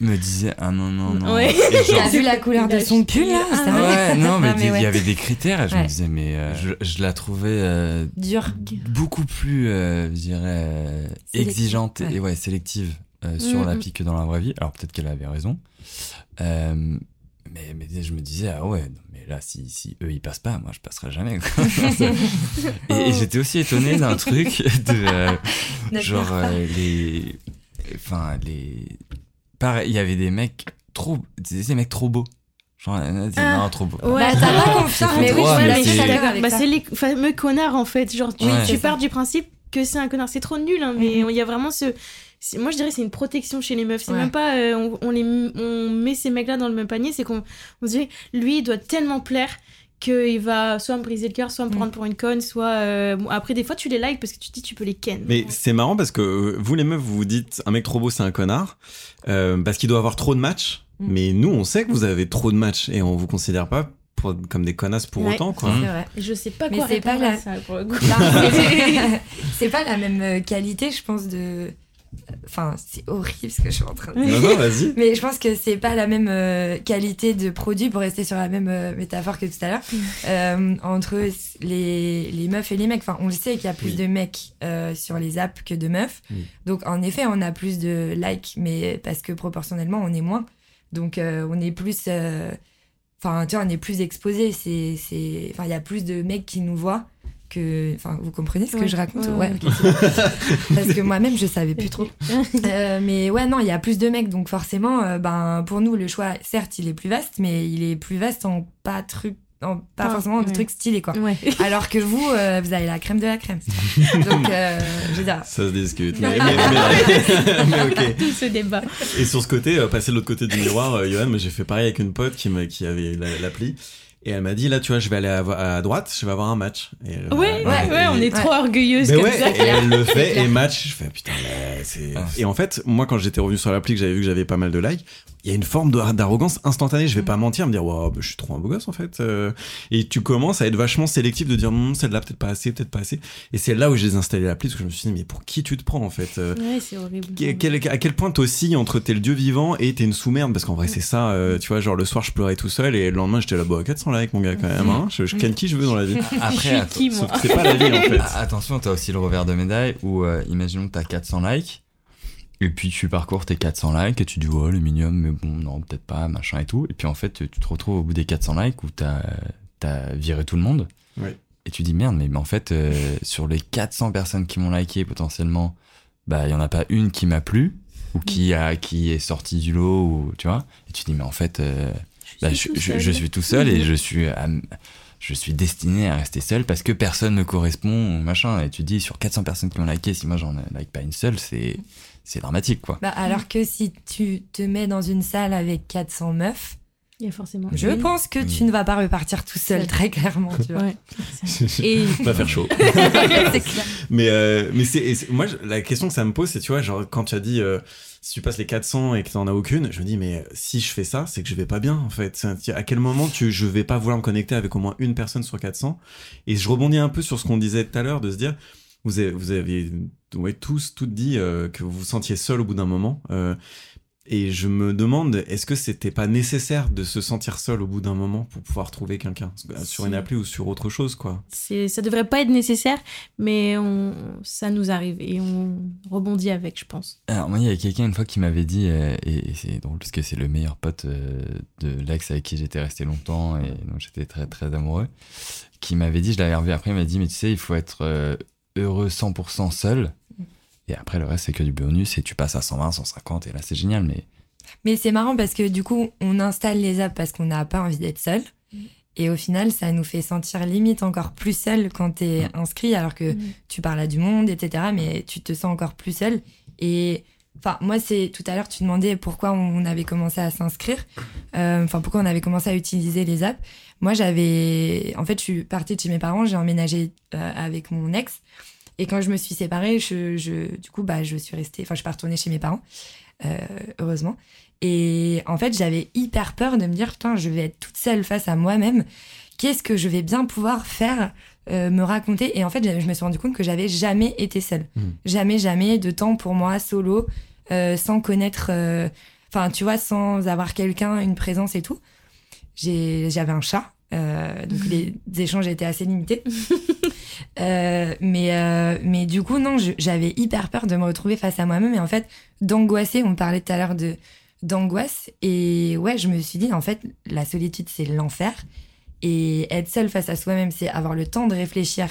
me disait, ah non, non, non. Ouais. T'as genre, *laughs* vu la *laughs* couleur de son pull là Ah, Ouais, non, mais il ouais. y avait des critères et je me disais, mais euh, je, je la trouvais euh, Dur. beaucoup plus, euh, je dirais, euh, exigeante et ouais. sélective euh, sur Mm, l'appli que dans la vraie vie. Alors peut-être qu'elle avait raison. Euh, mais, mais je me disais, ah ouais, non, mais là, si, si eux ils passent pas, moi je passerai jamais. quoi. *laughs* et et j'étais aussi étonné d'un truc de. *laughs* euh, genre euh, les. Enfin, les. Pareil, il y avait des mecs trop. Des, des mecs trop beaux. Genre, euh, Ah, non, trop beaux. Ouais. Bah, t'as pas confiance, mais oui, c'est- Bah, c'est les fameux connards en fait. Genre, tu, Ouais. tu C'est pars ça. du principe que c'est un connard. C'est trop nul, hein, mais il Mhm. y a vraiment ce. Moi, je dirais c'est une protection chez les meufs. C'est Ouais. même pas. euh, on, on les, on met ces mecs-là dans le même panier. C'est qu'on on se dit, lui, il doit tellement plaire qu'il va soit me briser le cœur, soit me Mhm. prendre pour une conne, soit. euh, bon, après, des fois, tu les likes parce que tu te dis, tu peux les ken. Mais c'est marrant parce que euh, vous les meufs, vous vous dites un mec trop beau c'est un connard euh, parce qu'il doit avoir trop de matchs. Mm. Mais nous, on sait que vous avez trop de matchs et on vous considère pas pour- comme des connasses pour Ouais. autant quoi. Mm. Vrai. Je sais pas Mais quoi pas à ça pour le coup. *laughs* C'est- pas la même qualité, je pense, de. Enfin, c'est horrible ce que je suis en train de dire. Non, non, vas-y. *laughs* Mais je pense que c'est pas la même euh, qualité de produit, pour rester sur la même euh, métaphore que tout à l'heure, euh, entre les, les meufs et les mecs. Enfin, on le sait qu'il y a plus Oui. de mecs sur les apps que de meufs. Oui. Donc, en effet, on a plus de likes, mais parce que proportionnellement, on est moins. Donc, on est plus. Enfin, tu vois, on est plus exposé. C'est, c'est... Enfin, il y a plus de mecs qui nous voient que. Enfin, vous comprenez ce que je raconte? Ouais, ouais. *laughs* Parce que moi-même, je savais plus trop. *laughs* Euh, mais ouais, non, il y a plus de mecs, donc forcément, euh, ben, pour nous, le choix, certes, il est plus vaste, mais il est plus vaste en pas truc, en pas Ah, forcément de ouais. trucs stylés, quoi. Ouais. *laughs* Alors que vous, euh, vous avez la crème de la crème. donc, euh, je veux dire, Ça se discute. Mais, mais, mais- mais ok. Tout ce débat. Et sur ce côté, euh, passer de l'autre côté du miroir, euh, Johan, j'ai fait pareil avec une pote qui, m'a- qui avait la- l'appli. Et elle m'a dit, là, tu vois, je vais aller à, à droite, je vais avoir un match. Et, euh, Ouais, ouais, ouais, et- on est trop orgueilleuse Mais comme ouais, ça. et elle le fait, et match, je fais putain, mais c'est. Ah. Et en fait, moi, quand j'étais revenu sur l'appli, que j'avais vu que j'avais pas mal de likes, il y a une forme d'arrogance instantanée. Je vais pas mentir, me dire, wow, bah, je suis trop un beau gosse en fait. Euh, Et tu commences à être vachement sélectif, de dire, Hum, celle-là peut-être pas assez, peut-être pas assez. Et c'est là où j'ai désinstallé l'appli, parce que je me suis dit, mais pour qui tu te prends en fait Euh, Ouais, c'est horrible. quel- à quel point t'oscilles entre t'es le dieu vivant et t'es une sous-merde? Parce qu'en vrai c'est ça euh, tu vois genre le soir je pleurais tout seul et le lendemain j'étais là bah 400 likes mon gars quand même hein. Je, je ken qui je veux dans la vie. *laughs* Après, c'est pas la vie en *laughs* fait. Attention, t'as aussi le revers de médaille où, euh, imaginons que t'as 400 likes, et puis tu parcours tes 400 likes, et tu dis, oh, le minimum, mais bon, non, peut-être pas, machin et tout. Et puis en fait, tu te retrouves au bout des 400 likes où t'as as viré tout le monde. Et tu dis, merde, mais, mais en fait, euh, *laughs* sur les 400 personnes qui m'ont liké, potentiellement, bah, il y en a pas une qui m'a plu, ou qui, a, qui est sortie du lot, ou, tu vois. Et tu dis, mais en fait, euh, bah, je, suis tout je- seul. je suis tout seul et je suis, à- je suis destiné à rester seul parce que personne ne correspond, machin. Et tu te dis, sur 400 personnes qui m'ont liké, si moi j'en like pas une seule, c'est, c'est dramatique, quoi. Bah, alors que si tu te mets dans une salle avec 400 meufs, Il y a forcément. je une. pense que tu Oui. ne vas pas repartir tout seul, très clairement, tu vois. Ouais. *laughs* Et va faire chaud *laughs* c'est clair. mais euh, mais c'est moi je- la question que ça me pose c'est tu vois genre quand tu as dit euh, si tu passes les 400 et que t'en as aucune je me dis mais si je fais ça c'est que je vais pas bien en fait à quel moment tu je vais pas vouloir me connecter avec au moins une personne sur 400 et je rebondis un peu sur ce qu'on disait tout à l'heure de se dire vous avez, vous avez ouais, tous toutes dit euh, que vous vous sentiez seul au bout d'un moment euh, et je me demande, est-ce que c'était pas nécessaire de se sentir seul au bout d'un moment pour pouvoir trouver quelqu'un? Sur une appli ou sur autre chose, quoi ça devrait pas être nécessaire, mais on, ça nous arrive et on rebondit avec, je pense. Alors, moi, il y a quelqu'un une fois qui m'avait dit, euh, et, et c'est drôle parce que c'est le meilleur pote euh, de l'ex avec qui j'étais resté longtemps et donc j'étais très très amoureux, qui m'avait dit, je l'avais revu après, il m'a dit, mais tu sais, il faut être euh, heureux 100% seul. Et après, le reste, c'est que du bonus et tu passes à 120, 150 et là, c'est génial, mais Mais c'est marrant parce que du coup, on installe les apps parce qu'on n'a pas envie d'être seul. Et au final, ça nous fait sentir limite encore plus seul quand t'es inscrit, alors que Mm. tu parles à du monde, etc. Mais tu te sens encore plus seul. Et enfin, moi, c'est tout à l'heure, tu demandais pourquoi on avait commencé à s'inscrire. Euh, Enfin, pourquoi on avait commencé à utiliser les apps. Moi, j'avais. En fait, je suis partie de chez mes parents, j'ai emménagé euh, avec mon ex. Et quand je me suis séparée, je, je- du coup, bah, je suis restée. Enfin, je suis pas retournée chez mes parents, euh, heureusement. Et en fait, j'avais hyper peur de me dire, putain, je vais être toute seule face à moi-même. Qu'est-ce que je vais bien pouvoir faire, euh, me raconter? Et en fait, je me suis rendu compte que j'avais jamais été seule. Mhm. Jamais, jamais de temps pour moi, solo, sans connaître. Enfin, tu vois, sans avoir quelqu'un, une présence et tout. J'avais un chat. euh, donc les *laughs* échanges étaient assez limités. *laughs* Euh, mais, euh, mais du coup, non, j'avais hyper peur de me retrouver face à moi-même et en fait, d'angoisser. On parlait tout à l'heure de d'angoisse. Et ouais, je me suis dit, en fait, la solitude, c'est l'enfer. Et être seul face à soi-même, c'est avoir le temps de réfléchir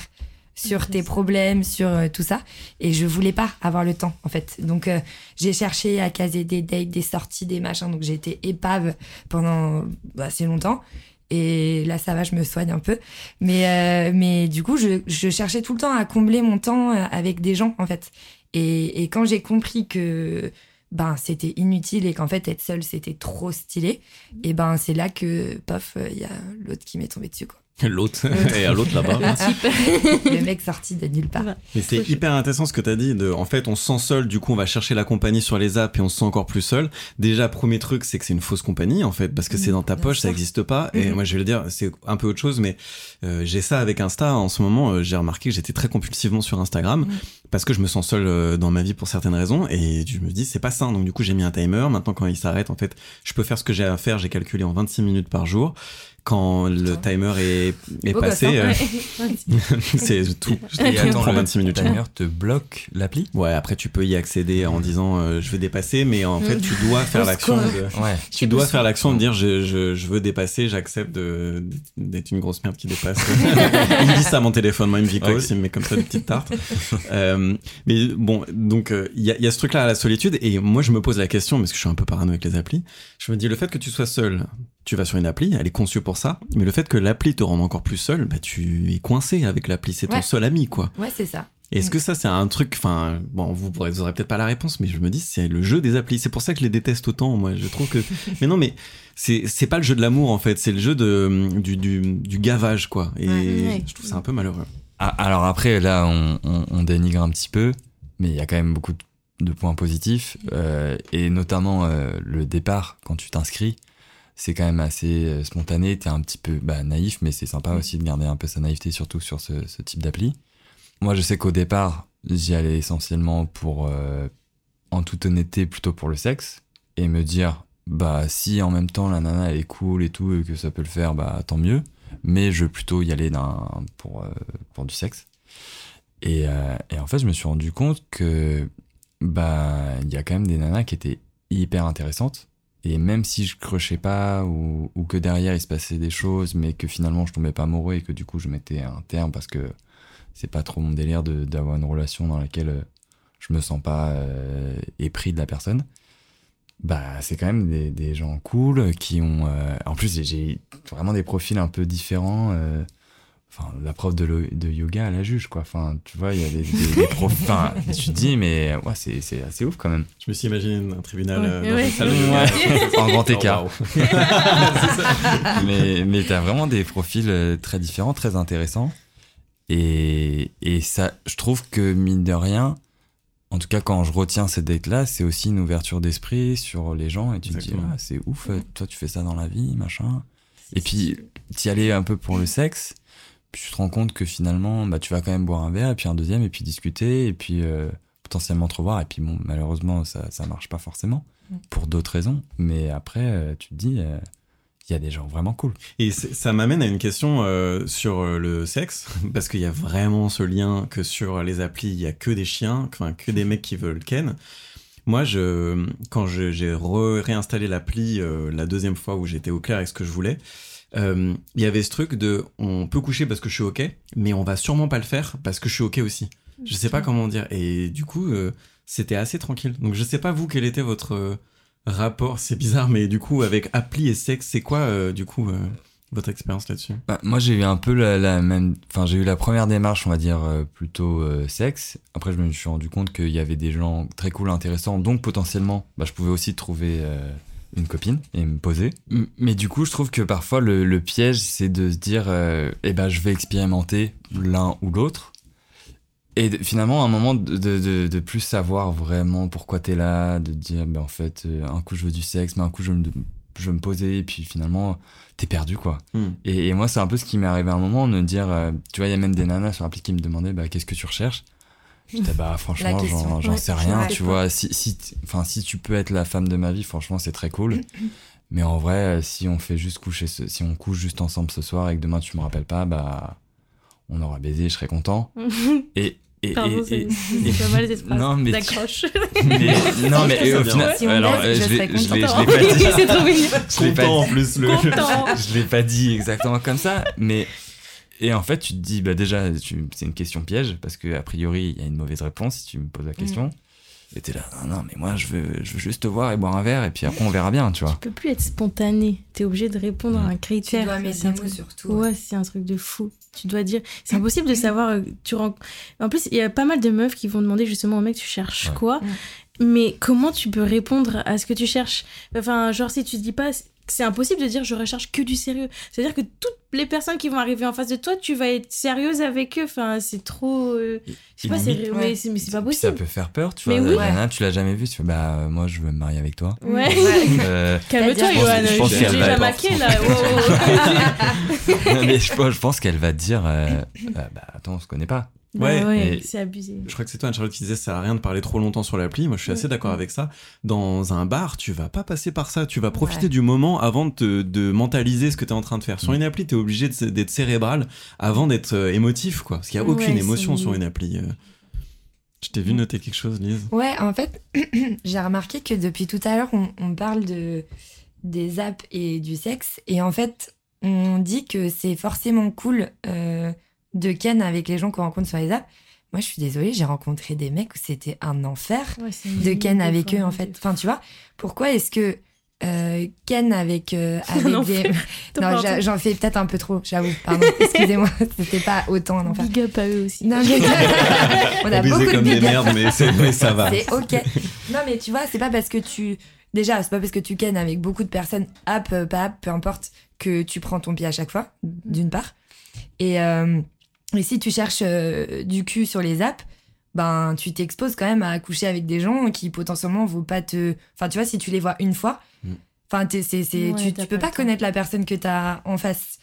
sur tes problèmes, sur euh, tout ça. Et je voulais pas avoir le temps, en fait. Donc, euh, j'ai cherché à caser des dates, des sorties, des machins. Donc, j'ai été épave pendant bah, assez longtemps. Et là, ça va, je me soigne un peu. Mais, euh, mais du coup, je, je cherchais tout le temps à combler mon temps euh, avec des gens, en fait. Et, et quand j'ai compris que ben, c'était inutile et qu'en fait, être seule, c'était trop stylé, et ben, c'est là que, pof, il y a l'autre qui m'est tombé dessus, quoi. *laughs* L'autre, et à l'autre là-bas. *laughs* Le mec sorti de nulle part. Mais c'est hyper intéressant ce que tu as dit. De, en fait, on se sent seul, du coup, on va chercher la compagnie sur les apps et on se sent encore plus seul. Déjà, premier truc, c'est que c'est une fausse compagnie, en fait, parce que c'est dans ta poche, ça n'existe pas. Et Mhm. moi, je vais le dire, c'est un peu autre chose, mais euh, j'ai ça avec Insta. En ce moment, euh, j'ai remarqué que j'étais très compulsivement sur Instagram Mhm. parce que je me sens seul euh, dans ma vie pour certaines raisons. Et je me dis, c'est pas sain. Donc, du coup, j'ai mis un timer. Maintenant, quand il s'arrête, en fait, je peux faire ce que j'ai à faire. J'ai calculé en 26 minutes par jour. Quand le timer est, est passé, hein. euh, *laughs* c'est tout. Et attends, prend le 26 minutes. timer te bloque l'appli Ouais, après tu peux y accéder en disant euh, je veux dépasser, mais en fait tu dois *laughs* faire l'action. De... Ouais. Tu dois faire l'action de dire je, je, je veux dépasser, j'accepte de- d'être une grosse merde qui dépasse. *laughs* il me dit ça à mon téléphone, moi il me vicose, Ok. il me met comme ça des petites tartes. Euh, mais bon, donc euh, il y, y a ce truc-là à la solitude, et moi je me pose la question, parce que je suis un peu parano avec les applis, je me dis le fait que tu sois seul, tu vas sur une appli, elle est conçue pour ça, mais le fait que l'appli te rende encore plus seul, bah tu es coincé avec l'appli, c'est ton seul ami quoi. Ouais, c'est ça. Est-ce que ça, c'est un truc, enfin, bon, vous vous aurez peut-être pas la réponse, mais je me dis, c'est le jeu des applis. C'est pour ça que je les déteste autant, moi. Je trouve que, *laughs* mais non, mais c'est, c'est pas le jeu de l'amour, en fait. C'est le jeu de, du, du, du gavage, quoi. Et Ouais, ouais. je trouve ça un peu malheureux. Ah, alors après, là, on, on- on dénigre un petit peu, mais il y a quand même beaucoup de de points positifs, euh, et notamment euh, le départ, quand tu t'inscris, c'est quand même assez euh, spontané, t'es un petit peu bah, naïf, mais c'est sympa aussi de garder un peu sa naïveté, surtout sur ce, ce type d'appli. Moi, je sais qu'au départ, j'y allais essentiellement pour, euh, en toute honnêteté, plutôt pour le sexe, et me dire, bah si en même temps la nana elle est cool et tout, et que ça peut le faire, bah tant mieux, mais je veux plutôt y aller d'un, pour, euh, pour du sexe. Et, euh, et en fait, je me suis rendu compte que bah il y a quand même des nanas qui étaient hyper intéressantes. Et même si je crochais pas ou, que derrière il se passait des choses, mais que finalement je tombais pas amoureux et que du coup je mettais un terme parce que c'est pas trop mon délire d'avoir une relation dans laquelle euh, je me sens pas euh, épris de la personne. Bah, c'est quand même des, gens cool qui ont. euh, en plus, j'ai- vraiment des profils un peu différents. Enfin, la prof de, yoga, elle la juge, quoi. Enfin, tu vois, il y a des, des, des profs. *laughs* Enfin, tu te dis, mais ouais, c'est c'est assez ouf quand même. Je me suis imaginé un tribunal Ouais. euh, dans Ouais. une salle de yoga. *laughs* en grand Oh, écart. waouh. *laughs* mais mais t'as vraiment des profils euh, très différents, très intéressants. Et, et ça, je trouve que mine de rien, en tout cas quand je retiens cette date-là, c'est aussi une ouverture d'esprit sur les gens. Et tu te dis, ah, c'est ouf, toi tu fais ça dans la vie, machin. Et puis, t'y allais un peu pour le sexe. Puis tu te rends compte que finalement, bah, tu vas quand même boire un verre, et puis un deuxième, et puis discuter, et puis euh, potentiellement te revoir. Et puis bon, malheureusement, ça, ça marche pas forcément, Mm. pour d'autres raisons. Mais après, euh, tu te dis, euh, il y a des gens vraiment cool. Et ça m'amène à une question euh, sur le sexe, *laughs* parce qu'il y a vraiment ce lien que sur les applis, il y a que des chiens, enfin que des mecs qui veulent ken. Moi, je, quand j'ai réinstallé l'appli euh, la deuxième fois où j'étais au clair avec ce que je voulais, euh, il y avait ce truc de on peut coucher parce que je suis ok, mais on va sûrement pas le faire parce que je suis ok aussi. Je sais pas comment dire. Et du coup, euh, c'était assez tranquille. Donc je sais pas vous quel était votre euh, rapport, c'est bizarre, mais du coup avec appli et sexe, c'est quoi du coup votre expérience là-dessus? Bah, moi, j'ai eu un peu la, même. Enfin, j'ai eu la première démarche, on va dire, plutôt sexe. Après, je me suis rendu compte qu'il y avait des gens très cool, intéressants. Donc, potentiellement, bah, je pouvais aussi trouver une copine et me poser. M- Mais du coup, je trouve que parfois, le, le piège, c'est de se dire euh, eh ben, je vais expérimenter l'un ou l'autre. Et de- finalement, à un moment, de, de, de, plus savoir vraiment pourquoi t'es là, de dire, ben, en fait, euh, un coup je veux du sexe, mais un coup je veux me, je veux me poser, et puis finalement, t'es perdu, quoi. Et, et moi, c'est un peu ce qui m'est arrivé à un moment, de me dire, euh, tu vois, il y a même des nanas sur l'appli qui me demandaient, bah, qu'est-ce que tu recherches? J'étais, bah, franchement, j'en j'en Ouais, sais rien, tu vois. Si, si, si tu peux être la femme de ma vie, franchement, c'est très cool. *clears throat* Mais en vrai, euh, si on fait juste coucher, ce- si on couche juste ensemble ce soir et que demain tu me rappelles pas, bah, on aura baisé, je serais content. *laughs* Et, et, Pardon, et- c'est et- *laughs* c'est pas mal phrase Non, mais tu- d'accroche. *laughs* mais- non, mais Ça au final, Si alors, euh, je je l'ai- je l'ai pas dit. c'est trop mignon. Je l'ai pas en plus le. Je l'ai pas dit exactement comme ça, mais et en fait tu te dis bah déjà tu- c'est une question piège parce que a priori il y a une mauvaise réponse si tu me poses la question. Et t'es là non non mais moi je veux je veux juste te voir et boire un verre et puis après on verra bien tu vois. Tu peux plus être spontané. T'es obligé de répondre à un Tu critère. dois mettre C'est un des mots truc- surtout. Ouais, c'est un truc de fou. Tu dois dire. C'est impossible de savoir. euh, Tu En plus, il y a pas mal de meufs qui vont demander justement au mec, tu cherches Ouais. quoi? Mais comment tu peux répondre à ce que tu cherches? Enfin, genre, si tu te dis pas. C'est impossible de dire je recherche que du sérieux. C'est-à-dire que toutes les personnes qui vont arriver en face de toi, tu vas être sérieuse avec eux. Enfin, c'est trop. euh, Je sais pas, c'est limite- mais Ouais. c'est mais c'est pas Puis ça possible. peut faire peur tu Mais vois. oui. La tu l'as jamais vu tu fais bah euh, moi je veux me marier avec toi. Ouais. Euh, *laughs* Calme-toi, Johan. Je pense J'ai qu'elle déjà va- maqué là. Wow, wow. *laughs* non, mais je, pense- je pense qu'elle va te dire euh, euh, bah attends on se connaît pas. Ouais, c'est abusé. Je crois que c'est toi, Charlotte, qui disait ça sert à rien de parler trop longtemps sur l'appli. Moi, je suis assez Ouais. d'accord avec ça. Dans un bar, tu vas pas passer par ça. Tu vas profiter Ouais. du moment avant de, te- de mentaliser ce que tu es en train de faire. Sur Mm. une appli, tu es obligé d'être cérébral avant d'être euh, émotif, quoi. Parce qu'il n'y a aucune Ouais, émotion sur une appli. euh. Je t'ai vu noter quelque chose, Lise. Ouais, en fait, *clears throat* j'ai remarqué que depuis tout à l'heure, on, on parle de, des apps et du sexe. Et en fait, on dit que c'est forcément cool euh, de ken avec les gens qu'on rencontre sur les apps. Moi, je suis désolée, j'ai rencontré des mecs où c'était un enfer Ouais, c'est de ken avec eux, en des fait. Enfin, tu vois, pourquoi est-ce que euh, ken avec, euh, *laughs* avec des... *laughs* Non, j'en fais peut-être un peu trop, j'avoue. Pardon, *laughs* excusez-moi, c'était pas autant un enfer. Big up à eux aussi. Non, je- on a beaucoup de comme des merdes, mais, mais ça va. C'est ok. Non, mais tu vois, c'est pas parce que tu. Déjà, c'est pas parce que tu kennes avec beaucoup de personnes, app, euh, pas app, peu importe, que tu prends ton pied à chaque fois, d'une part. Et, euh, et si tu cherches euh, du cul sur les apps, ben tu t'exposes quand même à coucher avec des gens qui potentiellement vont pas te. Enfin, tu vois, si tu les vois une fois, Mm. enfin, c'est, Ouais, tu, tu peux pas connaître la personne que t'as en face.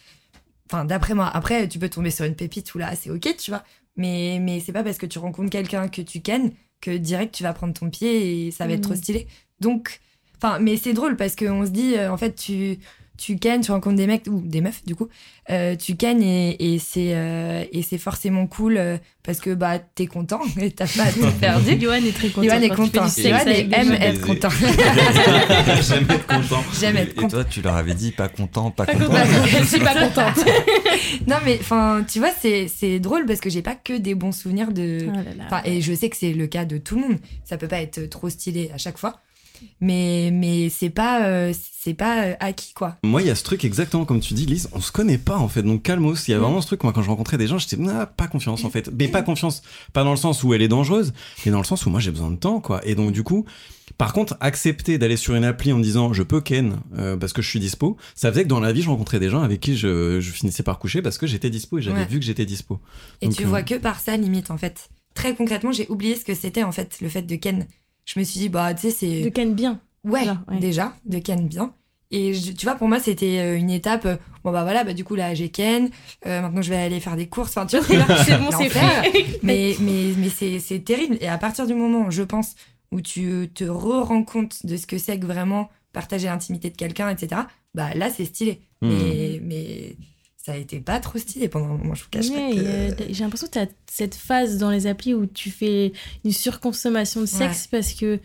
Enfin, d'après moi. Après, tu peux tomber sur une pépite ou là, c'est ok, tu vois. Mais, mais c'est pas parce que tu rencontres quelqu'un que tu kennes que direct tu vas prendre ton pied et ça va être Mm. trop stylé. Donc, enfin, mais c'est drôle parce qu'on se dit, euh, en fait, tu. Tu kennes, tu rencontres des mecs ou des meufs du coup, euh, tu kennes et, et c'est euh, et c'est forcément cool euh, parce que bah t'es content et t'as pas *laughs* tout perdu. Johan est très content. Johan est content. Johan aime être content. *laughs* J'aime être content. J'aime Et être content. toi, tu leur avais dit pas content, pas, Pas content. content. Je suis pas *laughs* contente. non mais enfin tu vois c'est c'est drôle parce que j'ai pas que des bons souvenirs de. Oh là là. Enfin et je sais que c'est le cas de tout le monde. Ça peut pas être trop stylé à chaque fois. Mais mais c'est pas euh, c'est pas euh, acquis quoi. Moi, il y a ce truc exactement comme tu dis, Lise, on se connaît pas en fait, donc calmos. Il y a vraiment ce truc, moi, quand je rencontrais des gens, j'étais, ah, pas confiance en fait. Mais pas confiance, pas dans le sens où elle est dangereuse, mais dans le sens où moi j'ai besoin de temps, quoi. Et donc, du coup, par contre, accepter d'aller sur une appli en me disant je peux ken euh, parce que je suis dispo, ça faisait que dans la vie, je rencontrais des gens avec qui je, je finissais par coucher parce que j'étais dispo et j'avais Ouais. vu que j'étais dispo. Et Donc, tu vois que par ça limite en fait. Très concrètement j'ai oublié ce que c'était en fait le fait de ken. Je me suis dit bah tu sais c'est De Ken bien. Ouais, déjà, de Ken bien. Et je- tu vois, pour moi, c'était euh, une étape. euh, bon, bah voilà, bah du coup, là, j'ai Ken. euh, maintenant, je vais aller faire des courses. Enfin, tu vois, *laughs* c'est bon, *laughs* c'est fait. *laughs* Mais, mais, mais c'est c'est terrible. Et à partir du moment, je pense, où tu te re-rends compte de ce que c'est que vraiment partager l'intimité de quelqu'un, etc., bah là, c'est stylé. Hmm. Mais, mais ça a été pas trop stylé pendant un moment, je vous cache Ouais, pas. que- J'ai l'impression que tu as cette phase dans les applis où tu fais une surconsommation de sexe parce que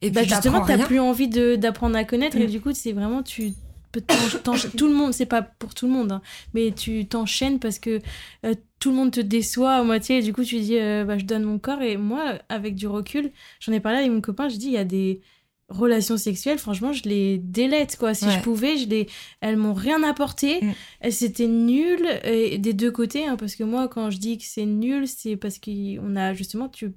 Et bah, justement, tu rien. plus envie d'apprendre à connaître et Mm. du coup, c'est vraiment, tu *coughs* tout le monde, c'est pas pour tout le monde, hein, mais tu t'enchaînes parce que euh, tout le monde te déçoit à moitié et du coup, tu dis, euh, bah, je donne mon corps et moi, avec du recul, j'en ai parlé avec mon copain, je dis, il y a des relations sexuelles, franchement, je les délète, quoi. Si Ouais. je pouvais, je les... elles m'ont rien apporté. Mm. Elles C'était nul, et des deux côtés, hein, parce que moi, quand je dis que c'est nul, c'est parce qu'on a justement, tu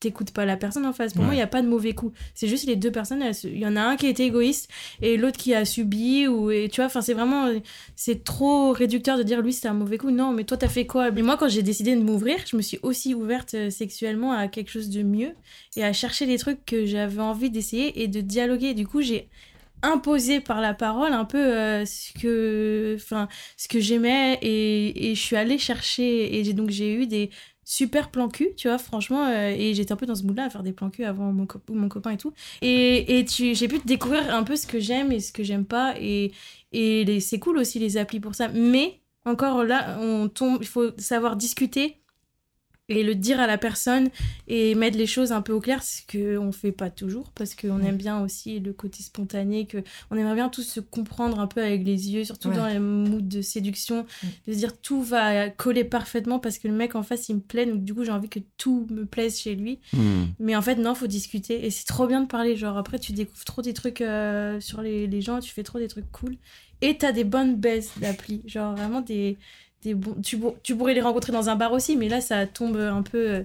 t'écoutes pas la personne en face. Pour Ouais. moi, il n'y a pas de mauvais coup. C'est juste les deux personnes, il y en a un qui a été égoïste et l'autre qui a subi, ou, et tu vois, enfin, c'est vraiment, c'est trop réducteur de dire lui c'était un mauvais coup. Non, mais toi, t'as fait quoi? Mais moi, quand j'ai décidé de m'ouvrir, je me suis aussi ouverte euh, sexuellement à quelque chose de mieux et à chercher des trucs que j'avais envie d'essayer et de dialoguer. Du coup, j'ai imposé par la parole un peu euh, ce que enfin ce que j'aimais et, et je suis allée chercher et donc j'ai eu des super plans cul tu vois franchement euh, et j'étais un peu dans ce mood là à faire des plans cul avant mon, mon copain et tout. Et, et tu j'ai pu découvrir un peu ce que j'aime et ce que j'aime pas et et c'est cool aussi les applis pour ça. Mais encore là on tombe il faut savoir discuter et le dire à la personne et mettre les choses un peu au clair, ce qu'on fait pas toujours parce qu'on Ouais. aime bien aussi le côté spontané, que on aimerait bien tous se comprendre un peu avec les yeux, surtout Ouais. dans les moods de séduction, Mm. de se dire tout va coller parfaitement parce que le mec en face il me plaît, donc du coup j'ai envie que tout me plaise chez lui. Hmm. Mais en fait, non, faut discuter. Et c'est trop bien de parler. Genre, après, tu découvres trop des trucs euh, sur les, les gens, tu fais trop des trucs cool. Et t'as des bonnes baises d'appli. Genre, vraiment des. Tu, tu pourrais les rencontrer dans un bar aussi, mais là, ça tombe un peu euh,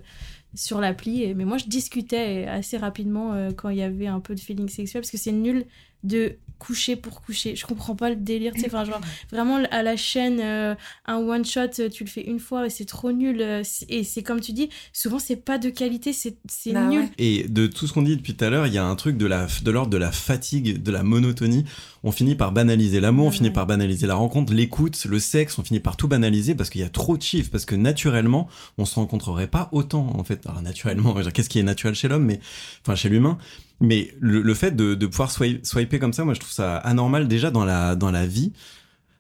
sur l'appli. Mais moi, je discutais assez rapidement euh, quand il y avait un peu de feeling sexuel parce que c'est nul de coucher pour coucher. Je comprends pas le délire. tu sais. Enfin, genre, *clears throat* vraiment, à la chaîne, euh, un one-shot, euh, tu le fais une fois et c'est trop nul. euh, Et c'est comme tu dis, souvent, c'est pas de qualité, c'est c'est Bah nul. ouais. Et de tout ce qu'on dit depuis tout à l'heure, il y a un truc de la de l'ordre de la fatigue, de la monotonie. On finit par banaliser l'amour, on Ouais. finit par banaliser la rencontre, l'écoute, le sexe, on finit par tout banaliser parce qu'il y a trop de chiffres, parce que naturellement, on se rencontrerait pas autant en fait. Alors naturellement, *laughs* qu'est-ce qui est naturel chez l'homme, mais enfin chez l'humain? Mais le, le fait de, de pouvoir swi- swiper comme ça, moi je trouve ça anormal déjà dans la dans la vie.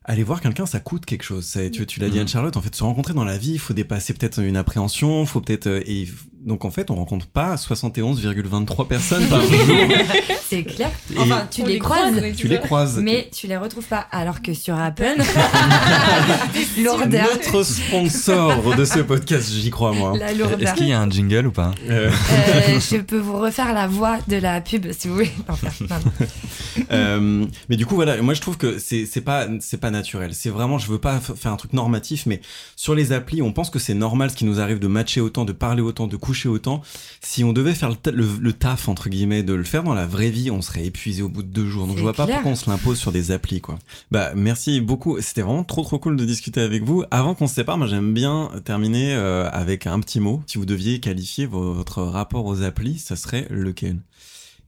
Aller voir quelqu'un, ça coûte quelque chose. Tu, tu l'as dit. Anne-Charlotte, en fait, se rencontrer dans la vie, il faut dépasser peut-être une appréhension, il faut peut-être... euh, Et donc, en fait, on rencontre pas 71,23 personnes par jour. *laughs* C'est clair. Et Enfin, tu les, les croises, croise, tu les croises. mais tu les retrouves pas. Alors que sur Apple, *laughs* *laughs* lourdeur. Notre sponsor de ce podcast, j'y crois, moi. La Est-ce qu'il y a un jingle ou pas? Euh, Euh, je peux vous refaire la voix de la pub si vous voulez. Enfin. Euh, mais du coup, voilà, moi je trouve que c'est pas c'est pas naturel. C'est vraiment, je veux pas faire un truc normatif, mais sur les applis, on pense que c'est normal ce qui nous arrive de matcher autant, de parler autant, de coucher autant. Si on devait faire le, ta- le- le taf, entre guillemets, de le faire dans la vraie vie, on serait épuisé au bout de deux jours. Donc je vois pas pourquoi on se l'impose sur des applis, quoi. Bah, merci beaucoup. C'était vraiment trop trop cool de discuter avec vous. Avant qu'on se sépare, moi j'aime bien terminer euh, avec un petit mot. Si vous deviez qualifier votre rapport aux applis, ça serait lequel?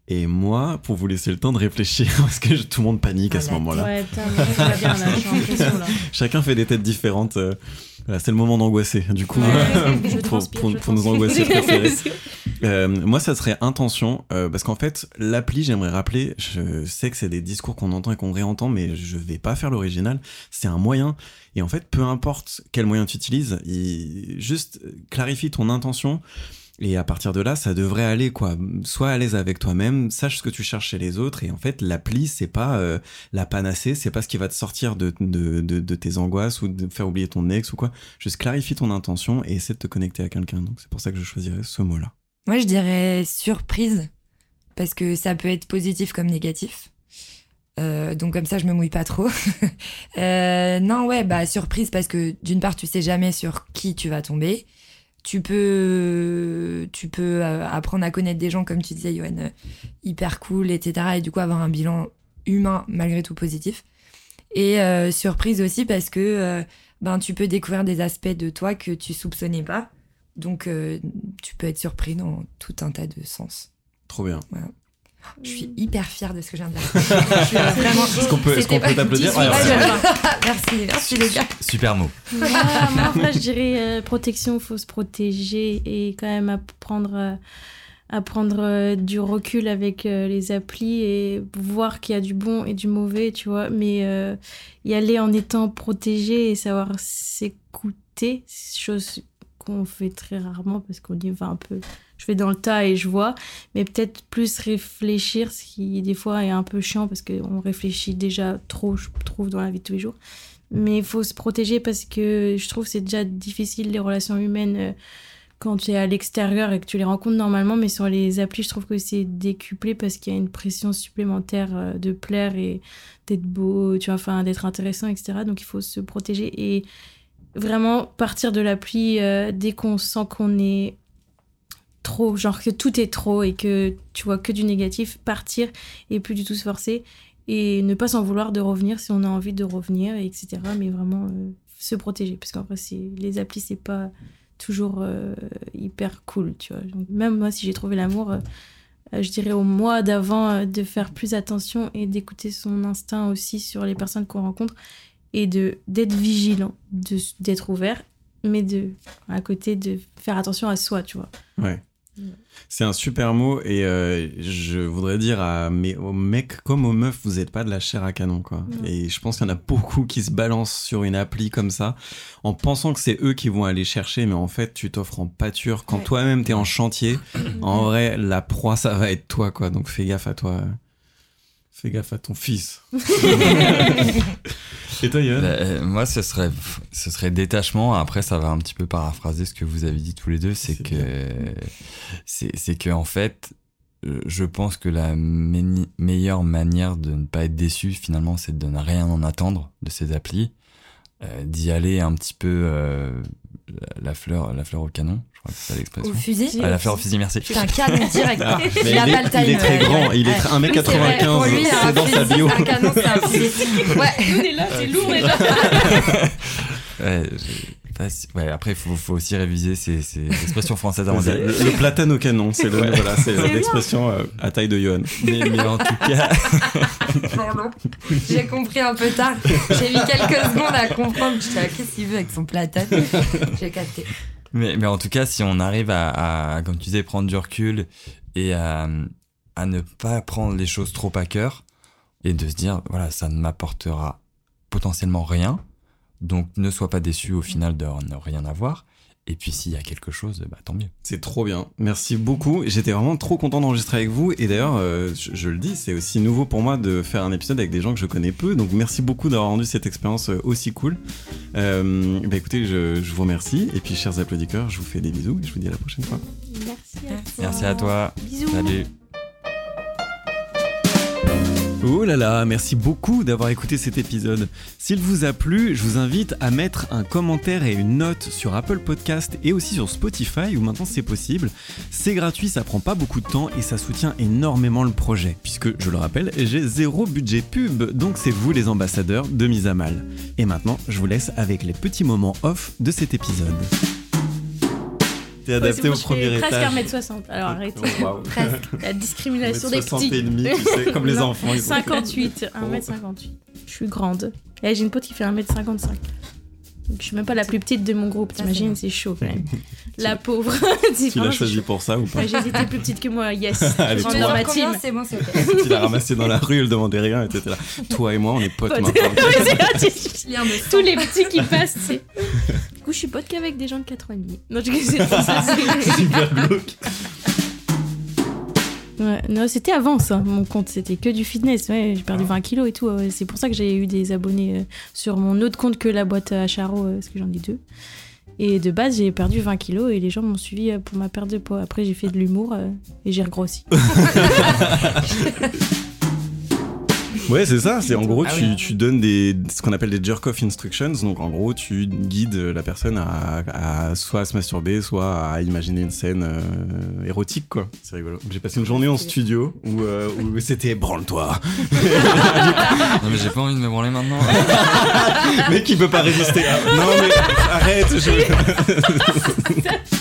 Et moi, pour vous laisser le temps de réfléchir, *laughs* parce que tout le monde panique à Ah, ce moment-là. Ouais, là. *laughs* Chacun fait des têtes différentes. euh, voilà, c'est le moment d'angoisser, du coup, Ouais, *laughs* pour, transpire, pour- je pour nos transpire. angoissés préférés. Euh, moi, ça serait intention, euh, parce qu'en fait, l'appli, j'aimerais rappeler, je sais que c'est des discours qu'on entend et qu'on réentend, mais je vais pas faire l'original. C'est un moyen, et en fait, peu importe quel moyen tu utilises, il- juste clarifie ton intention. Et à partir de là, ça devrait aller quoi. Sois à l'aise avec toi-même, sache ce que tu cherches chez les autres. Et en fait, l'appli, c'est pas euh, la panacée, c'est pas ce qui va te sortir de, de, de, tes angoisses ou de faire oublier ton ex ou quoi. Juste clarifie ton intention et essaie de te connecter à quelqu'un. Donc c'est pour ça que je choisirais ce mot-là. Moi, je dirais surprise, parce que ça peut être positif comme négatif. Euh, donc comme ça, je me mouille pas trop. *laughs* Euh, non, ouais, bah surprise parce que d'une part, tu sais jamais sur qui tu vas tomber. Tu peux, tu peux euh, apprendre à connaître des gens, comme tu disais, Yoann, euh, hyper cool, etc. Et du coup, avoir un bilan humain malgré tout positif. Et euh, surprise aussi parce que euh, ben, tu peux découvrir des aspects de toi que tu soupçonnais pas. Donc, euh, tu peux être surpris dans tout un tas de sens. Trop bien. Je suis hyper fière de ce que je viens de dire. *laughs* Vraiment. Est-ce qu'on peut, t'applaudir 18, Ouais, ouais, ouais. *laughs* ouais. merci, merci les gars. Super mot. Moi, moi, après, je dirais euh, protection, faut se protéger et quand même apprendre, euh, à prendre euh, du recul avec euh, les applis et voir qu'il y a du bon et du mauvais, tu vois. Mais euh, y aller en étant protégé et savoir s'écouter, chose qu'on fait très rarement parce qu'on y va un peu. Je vais dans le tas et je vois, mais peut-être plus réfléchir, ce qui des fois est un peu chiant parce qu'on réfléchit déjà trop, je trouve, dans la vie de tous les jours. Mais il faut se protéger parce que je trouve c'est déjà difficile les relations humaines euh, quand tu es à l'extérieur et que tu les rencontres normalement. Mais sur les applis, je trouve que c'est décuplé parce qu'il y a une pression supplémentaire euh, de plaire et d'être beau, tu vois, enfin d'être intéressant, etc. Donc il faut se protéger et vraiment partir de l'appli euh, dès qu'on sent qu'on est trop, genre que tout est trop et que tu vois que du négatif, partir et plus du tout se forcer et ne pas s'en vouloir de revenir si on a envie de revenir, etc. Mais vraiment euh, se protéger, parce qu'en vrai, les applis, c'est pas toujours euh, hyper cool, tu vois. Même moi, si j'ai trouvé l'amour, euh, je dirais au mois d'avant de faire plus attention et d'écouter son instinct aussi sur les personnes qu'on rencontre et de d'être vigilant, de- d'être ouvert, mais de à côté de faire attention à soi, tu vois. Ouais. C'est un super mot et euh, je voudrais dire à mes, aux mecs comme aux meufs, vous n'êtes pas de la chair à canon quoi. Et je pense qu'il y en a beaucoup qui se balancent sur une appli comme ça en pensant que c'est eux qui vont aller chercher, mais en fait tu t'offres en pâture quand Ouais. toi-même t'es en chantier. *coughs* en vrai, la proie ça va être toi quoi. Donc fais gaffe à toi. Fais gaffe à ton fils. *laughs* *laughs* et toi Yoann Bah, euh, moi, ce serait, ce serait détachement. Après, ça va un petit peu paraphraser ce que vous avez dit tous les deux. C'est que, c'est, c'est que en fait, euh, je pense que la meilleure manière de ne pas être déçu, finalement, c'est de ne rien en attendre de ces applis, Euh, d'y aller un petit peu euh, la, fleur, la fleur au canon. Je crois que c'est ça Au l'expression. fusil Ah, la fleur au fusil, merci. C'est un canon direct. Ah, mais il il, a est, pas le il est très grand, il est ouais. très- 1m95, Oui, c'est dans sa bio. c'est Un canon, c'est un fusil. *laughs* Ouais. On est là, c'est lourd déjà. *laughs* Ouais, j'ai pas si- ouais, après, il faut, faut aussi réviser ces, ces *laughs* expressions françaises avant d'y aller. Le, le platane au canon, c'est Ouais. voilà, l'expression euh, à taille de Johan. Mais, mais en tout cas, *laughs* Pardon. J'ai compris un peu tard. J'ai mis quelques secondes à comprendre. Je disais, qu'est-ce qu'il veut avec son platane? J'ai capté. Mais, mais en tout cas, si on arrive à, à, comme tu disais, prendre du recul et à, à ne pas prendre les choses trop à cœur et de se dire, voilà, ça ne m'apportera potentiellement rien, donc ne sois pas déçu au final de ne rien avoir. Et puis s'il y a quelque chose, bah, tant mieux. C'est trop bien. Merci beaucoup. J'étais vraiment trop content d'enregistrer avec vous. Et d'ailleurs, euh, je, je le dis, c'est aussi nouveau pour moi de faire un épisode avec des gens que je connais peu. Donc merci beaucoup d'avoir rendu cette expérience euh, aussi cool. Euh, bah écoutez, je, je vous remercie. Et puis, chers applaudisseurs, je vous fais des bisous et je vous dis à la prochaine fois. Merci à toi. Merci à toi. Bisous. Salut. Oh là là, merci beaucoup d'avoir écouté cet épisode. S'il vous a plu, je vous invite à mettre un commentaire et une note sur Apple Podcast et aussi sur Spotify où maintenant c'est possible. C'est gratuit, ça prend pas beaucoup de temps et ça soutient énormément le projet puisque, je le rappelle, j'ai zéro budget pub, donc c'est vous les ambassadeurs de Mise à Mal. Et maintenant, je vous laisse avec les petits moments off de cet épisode. T'es adapté Ouais, au c'est bon, je fais premier presque étage. 1m60. Alors arrêtez. Waouh. La discrimination des 60 petits. et demi, tu sais, comme les Non, enfants. ils sont- 58, 1m58. Je suis grande. Et j'ai une pote qui fait 1m55. Donc je suis même pas la plus petite de mon groupe, t'imagines, c'est chaud quand même. *laughs* La pauvre. C'est *laughs* Tu l'as choisi pour ça ou pas été plus petite que moi, yes. *laughs* Allez, Je dans vois. ma team. c'est bon, c'est ok. Tu l'as ramassé dans la rue, elle demandait rien et t'étais là. Toi et moi, on est potes maintenant. Tous les petits qui passent, tu sais. Du coup, je suis pote qu'avec des gens de 4 ans et demi. Non, je c'est- Super glauque. Ouais, non, c'était avant ça, mon compte, c'était que du fitness. Ouais, j'ai perdu 20 kilos et tout. ouais. C'est pour ça que j'ai eu des abonnés euh, sur mon autre compte que la boîte à Charo, euh, parce que j'en ai deux. Et de base, j'ai perdu 20 kilos et les gens m'ont suivi euh, pour ma perte de poids. Après, j'ai fait de l'humour euh, et j'ai regrossi. *laughs* Ouais, c'est ça. C'est en gros, Ah tu, oui. tu donnes des, ce qu'on appelle des jerk-off instructions. Donc, en gros, tu guides la personne à, à soit à se masturber, soit à imaginer une scène euh, érotique, quoi. C'est rigolo. J'ai passé une journée en studio où, euh, où c'était branle-toi. *laughs* Non, mais j'ai pas envie de me branler maintenant. *laughs* Mec, il peut pas résister. Non, mais arrête. Je... *laughs*